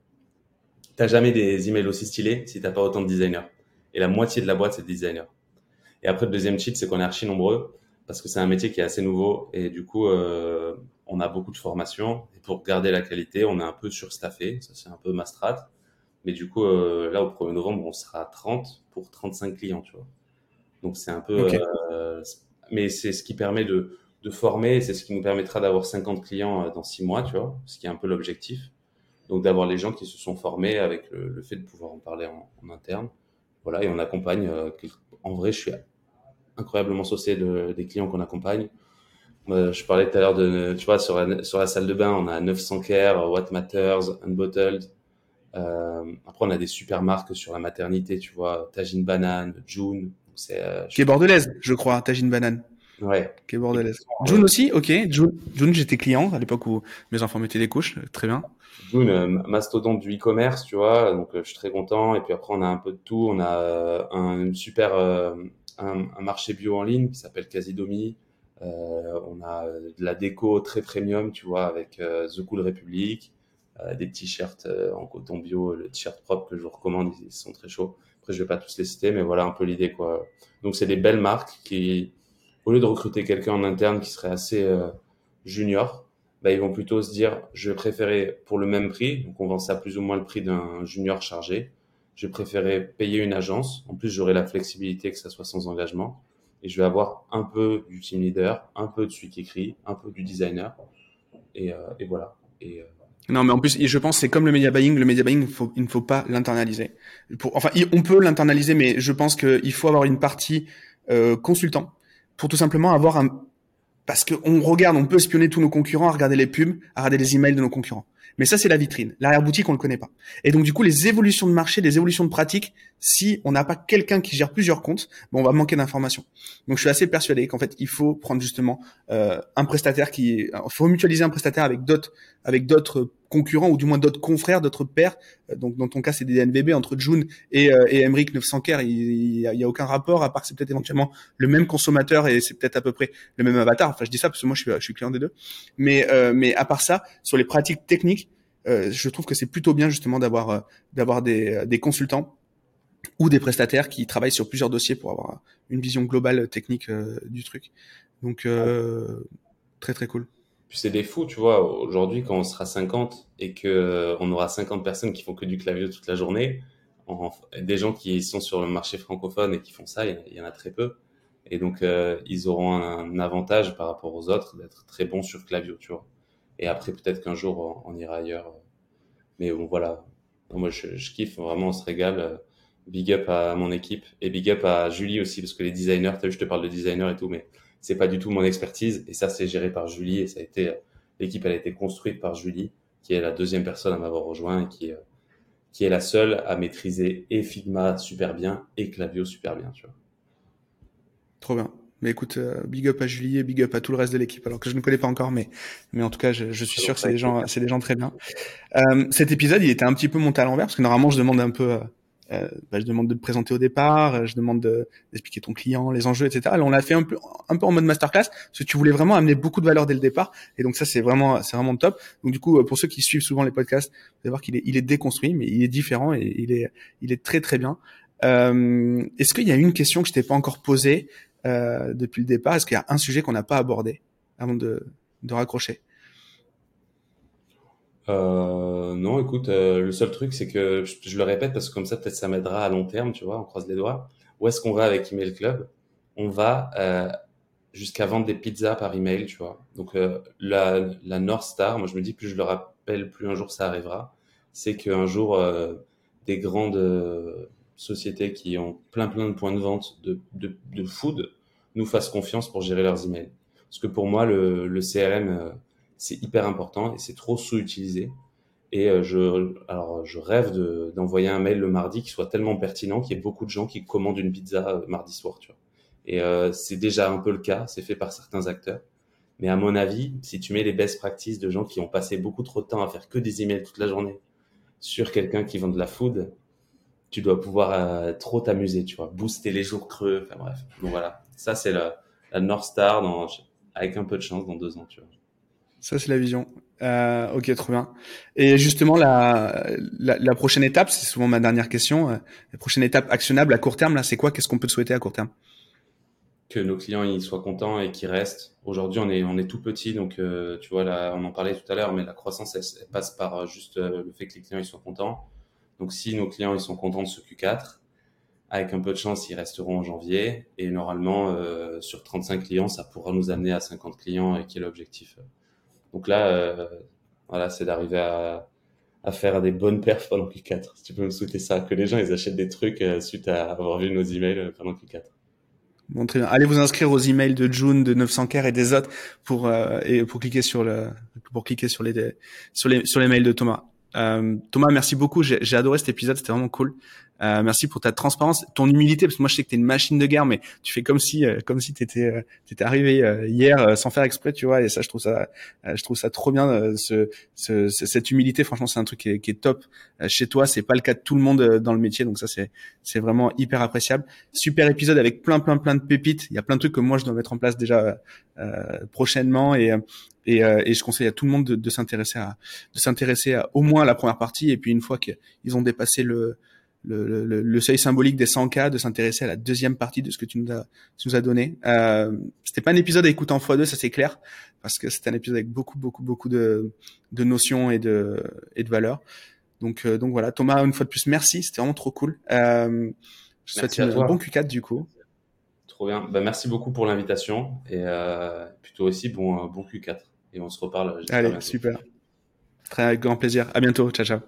t'as jamais des emails aussi stylés si t'as pas autant de designers. Et la moitié de la boîte, c'est des designers. Et après, le deuxième cheat, c'est qu'on est archi nombreux parce que c'est un métier qui est assez nouveau. Et du coup, euh, on a beaucoup de formations. Et pour garder la qualité, on est un peu surstaffé. Ça, c'est un peu ma strat. Mais du coup, euh, là, au 1er novembre, on sera à 30 pour 35 clients, tu vois. Donc, c'est un peu... Euh, mais c'est ce qui permet de, de former, c'est ce qui nous permettra d'avoir 50 clients euh, dans 6 mois, tu vois, ce qui est un peu l'objectif. Donc, d'avoir les gens qui se sont formés avec le, fait de pouvoir en parler en, interne. Voilà, et on accompagne... en vrai, je suis incroyablement saucé de, des clients qu'on accompagne. je parlais tout à l'heure de, tu vois, sur la, sur la salle de bain, on a 900 Care, What Matters, Unbottled, euh, après, on a des super marques sur la maternité, tu vois, Tajine Banane, June. C'est, euh, qui est bordelaise, je crois, Tajine Banane. Ouais. Qui est bordelaise. June aussi, ok. June, June j'étais client à l'époque où mes enfants mettaient des couches, très bien. June, euh, mastodonte du e-commerce, tu vois, donc euh, je suis très content. Et puis après, on a un peu de tout. On a euh, un super un, marché bio en ligne qui s'appelle Casidomi. on a de la déco très premium, tu vois, avec The Cool Republic, des t-shirts en coton bio, le t-shirt propre que je vous recommande, ils sont très chauds. Après, je vais pas tous les citer, mais voilà un peu l'idée, quoi. Donc, c'est des belles marques qui, au lieu de recruter quelqu'un en interne qui serait assez euh, junior, bah, ils vont plutôt se dire, je vais préférer pour le même prix, donc on vend ça plus ou moins le prix d'un junior chargé, je vais préférer payer une agence, en plus j'aurai la flexibilité que ça soit sans engagement, et je vais avoir un peu du team leader, un peu de celui qui écrit, un peu du designer, et, euh, voilà. Euh, non, mais en plus, je pense c'est comme le media buying. Le media buying, il ne faut pas l'internaliser. Enfin, on peut l'internaliser, mais je pense qu'il faut avoir une partie euh, consultant pour tout simplement avoir un parce qu'on regarde, on peut espionner tous nos concurrents, à regarder les pubs, à regarder les emails de nos concurrents. Mais ça, c'est la vitrine. L'arrière-boutique, on le connaît pas. Et donc, du coup, les évolutions de marché, les évolutions de pratique, si on n'a pas quelqu'un qui gère plusieurs comptes, bon, on va manquer d'informations. Donc, je suis assez persuadé qu'en fait, il faut prendre justement euh, un prestataire qui, il faut mutualiser un prestataire avec d'autres concurrents ou du moins d'autres confrères, d'autres pairs. Euh, donc, dans ton cas, c'est des NVB entre June et, euh, et Emric 900 k Il y, a, aucun rapport à part que c'est peut-être éventuellement le même consommateur et c'est peut-être à peu près le même avatar. Enfin, je dis ça parce que moi, je suis, je suis client des deux. Mais, euh, mais à part ça, sur les pratiques techniques, euh, je trouve que c'est plutôt bien justement d'avoir euh, d'avoir des, des consultants ou des prestataires qui travaillent sur plusieurs dossiers pour avoir une vision globale technique du truc. Donc très très cool. Puis c'est des fous, tu vois. Aujourd'hui, quand on sera 50 et que euh, on aura 50 personnes qui font que du clavier toute la journée, des gens qui sont sur le marché francophone et qui font ça, il y, en a très peu. Et donc, euh, ils auront un avantage par rapport aux autres d'être très bons sur clavier, tu vois. Et après, peut-être qu'un jour, on, ira ailleurs. Mais bon, voilà. Moi, je, kiffe, vraiment, on se régale. Big up à mon équipe et big up à Julie aussi, parce que les designers, tu vu, je te parle de designers et tout, mais c'est pas du tout mon expertise et ça c'est géré par Julie et ça a été l'équipe elle a été construite par Julie qui est la deuxième personne à m'avoir rejoint et qui qui est la seule à maîtriser et Figma super bien et Clavio super bien, tu vois. Trop bien. Mais écoute, euh, big up à Julie et big up à tout le reste de l'équipe. Alors que je ne connais pas encore, mais mais en tout cas, je, je suis sûr que c'est des gens, c'est des gens très bien. Euh, cet épisode, il était un petit peu monté à l'envers parce que normalement, je demande un peu euh, bah, je demande de te présenter au départ, euh, je demande d'expliquer ton client, les enjeux, etc. Là, on l'a fait un peu, un peu en mode masterclass parce que tu voulais vraiment amener beaucoup de valeur dès le départ. Et donc ça, c'est vraiment, c'est vraiment top. Donc du coup, euh, pour ceux qui suivent souvent les podcasts, vous allez voir qu'il est, il est déconstruit, mais il est différent et il est, il est très très bien. Euh, Est-ce qu'il y a une question que je t'ai pas encore posée euh, depuis le départ? Est-ce qu'il y a un sujet qu'on n'a pas abordé avant de, de raccrocher? Euh, non, écoute, euh, le seul truc, c'est que je, le répète parce que comme ça, peut-être ça m'aidera à long terme, tu vois, on croise les doigts. Où est-ce qu'on va avec Email Club? On va euh, jusqu'à vendre des pizzas par email, tu vois. Donc euh, la, la North Star, moi je me dis plus je le rappelle, plus un jour ça arrivera. C'est qu'un jour euh, des grandes sociétés qui ont plein plein de points de vente de, de, de food nous fassent confiance pour gérer leurs emails. Parce que pour moi, le, le CRM c'est hyper important et c'est trop sous-utilisé. Et euh, je, alors, je rêve d'envoyer un mail le mardi qui soit tellement pertinent qu'il y ait beaucoup de gens qui commandent une pizza euh, mardi soir, tu vois. Et euh, c'est déjà un peu le cas, c'est fait par certains acteurs. Mais à mon avis, si tu mets les best practices de gens qui ont passé beaucoup trop de temps à faire que des emails toute la journée sur quelqu'un qui vend de la food, tu dois pouvoir trop t'amuser, tu vois, booster les jours creux, enfin bref. Donc voilà, ça c'est la, la North Star dans, avec un peu de chance dans deux ans, tu vois. Ça, c'est la vision. Euh, ok, trop bien. Et justement, la, la, la prochaine étape, c'est souvent ma dernière question. Euh, la prochaine étape actionnable à court terme, là, c'est quoi? Qu'est-ce qu'on peut te souhaiter à court terme? Que nos clients ils soient contents et qu'ils restent. Aujourd'hui, on est, on est tout petit, donc euh, tu vois, là, on en parlait tout à l'heure, mais la croissance, elle, passe par euh, juste euh, le fait que les clients ils soient contents. Donc, si nos clients ils sont contents de ce Q4, avec un peu de chance, ils resteront en janvier. Et normalement, sur 35 clients, ça pourra nous amener à 50 clients, et qui est l'objectif donc là, euh, voilà, c'est d'arriver à, à faire des bonnes perfs pendant Q4. Si tu peux me souhaiter ça, que les gens ils achètent des trucs euh, suite à avoir vu nos emails euh, pendant Q4. Bon. Allez vous inscrire aux emails de June, de 900 k et des autres pour et pour cliquer sur le pour cliquer sur les sur les sur les mails de Thomas. Euh, Thomas, merci beaucoup. J'ai adoré cet épisode, c'était vraiment cool. Euh, merci pour ta transparence, ton humilité, parce que moi je sais que t'es une machine de guerre, mais tu fais comme si, euh, comme si t'étais, euh, t'étais arrivé euh, hier sans faire exprès, tu vois. Et ça, je trouve ça, je trouve ça trop bien. Ce, ce, cette humilité, franchement, c'est un truc qui est, qui est top chez toi. C'est pas le cas de tout le monde dans le métier, donc ça c'est, c'est vraiment hyper appréciable. Super épisode avec plein, plein, plein de pépites. Il y a plein de trucs que moi je dois mettre en place déjà prochainement et et, et, je conseille à tout le monde de, de s'intéresser à de s'intéresser à au moins à la première partie et puis une fois qu'ils ont dépassé le le, le, le, seuil symbolique des 100 k de s'intéresser à la deuxième partie de ce que tu nous as, tu nous as donné. Euh, c'était pas un épisode à écouter en x2, ça c'est clair, parce que c'était un épisode avec beaucoup, beaucoup, beaucoup de, de notions et de, et de valeurs. Donc, euh, donc voilà, Thomas, une fois de plus, merci, c'était vraiment trop cool. Euh, je souhaite un bon Q4 du coup. Trop bien. Bah, merci beaucoup pour l'invitation et euh, plutôt aussi bon, bon Q4. Et on se reparle. Allez, super. Très grand plaisir. À bientôt. Ciao, ciao.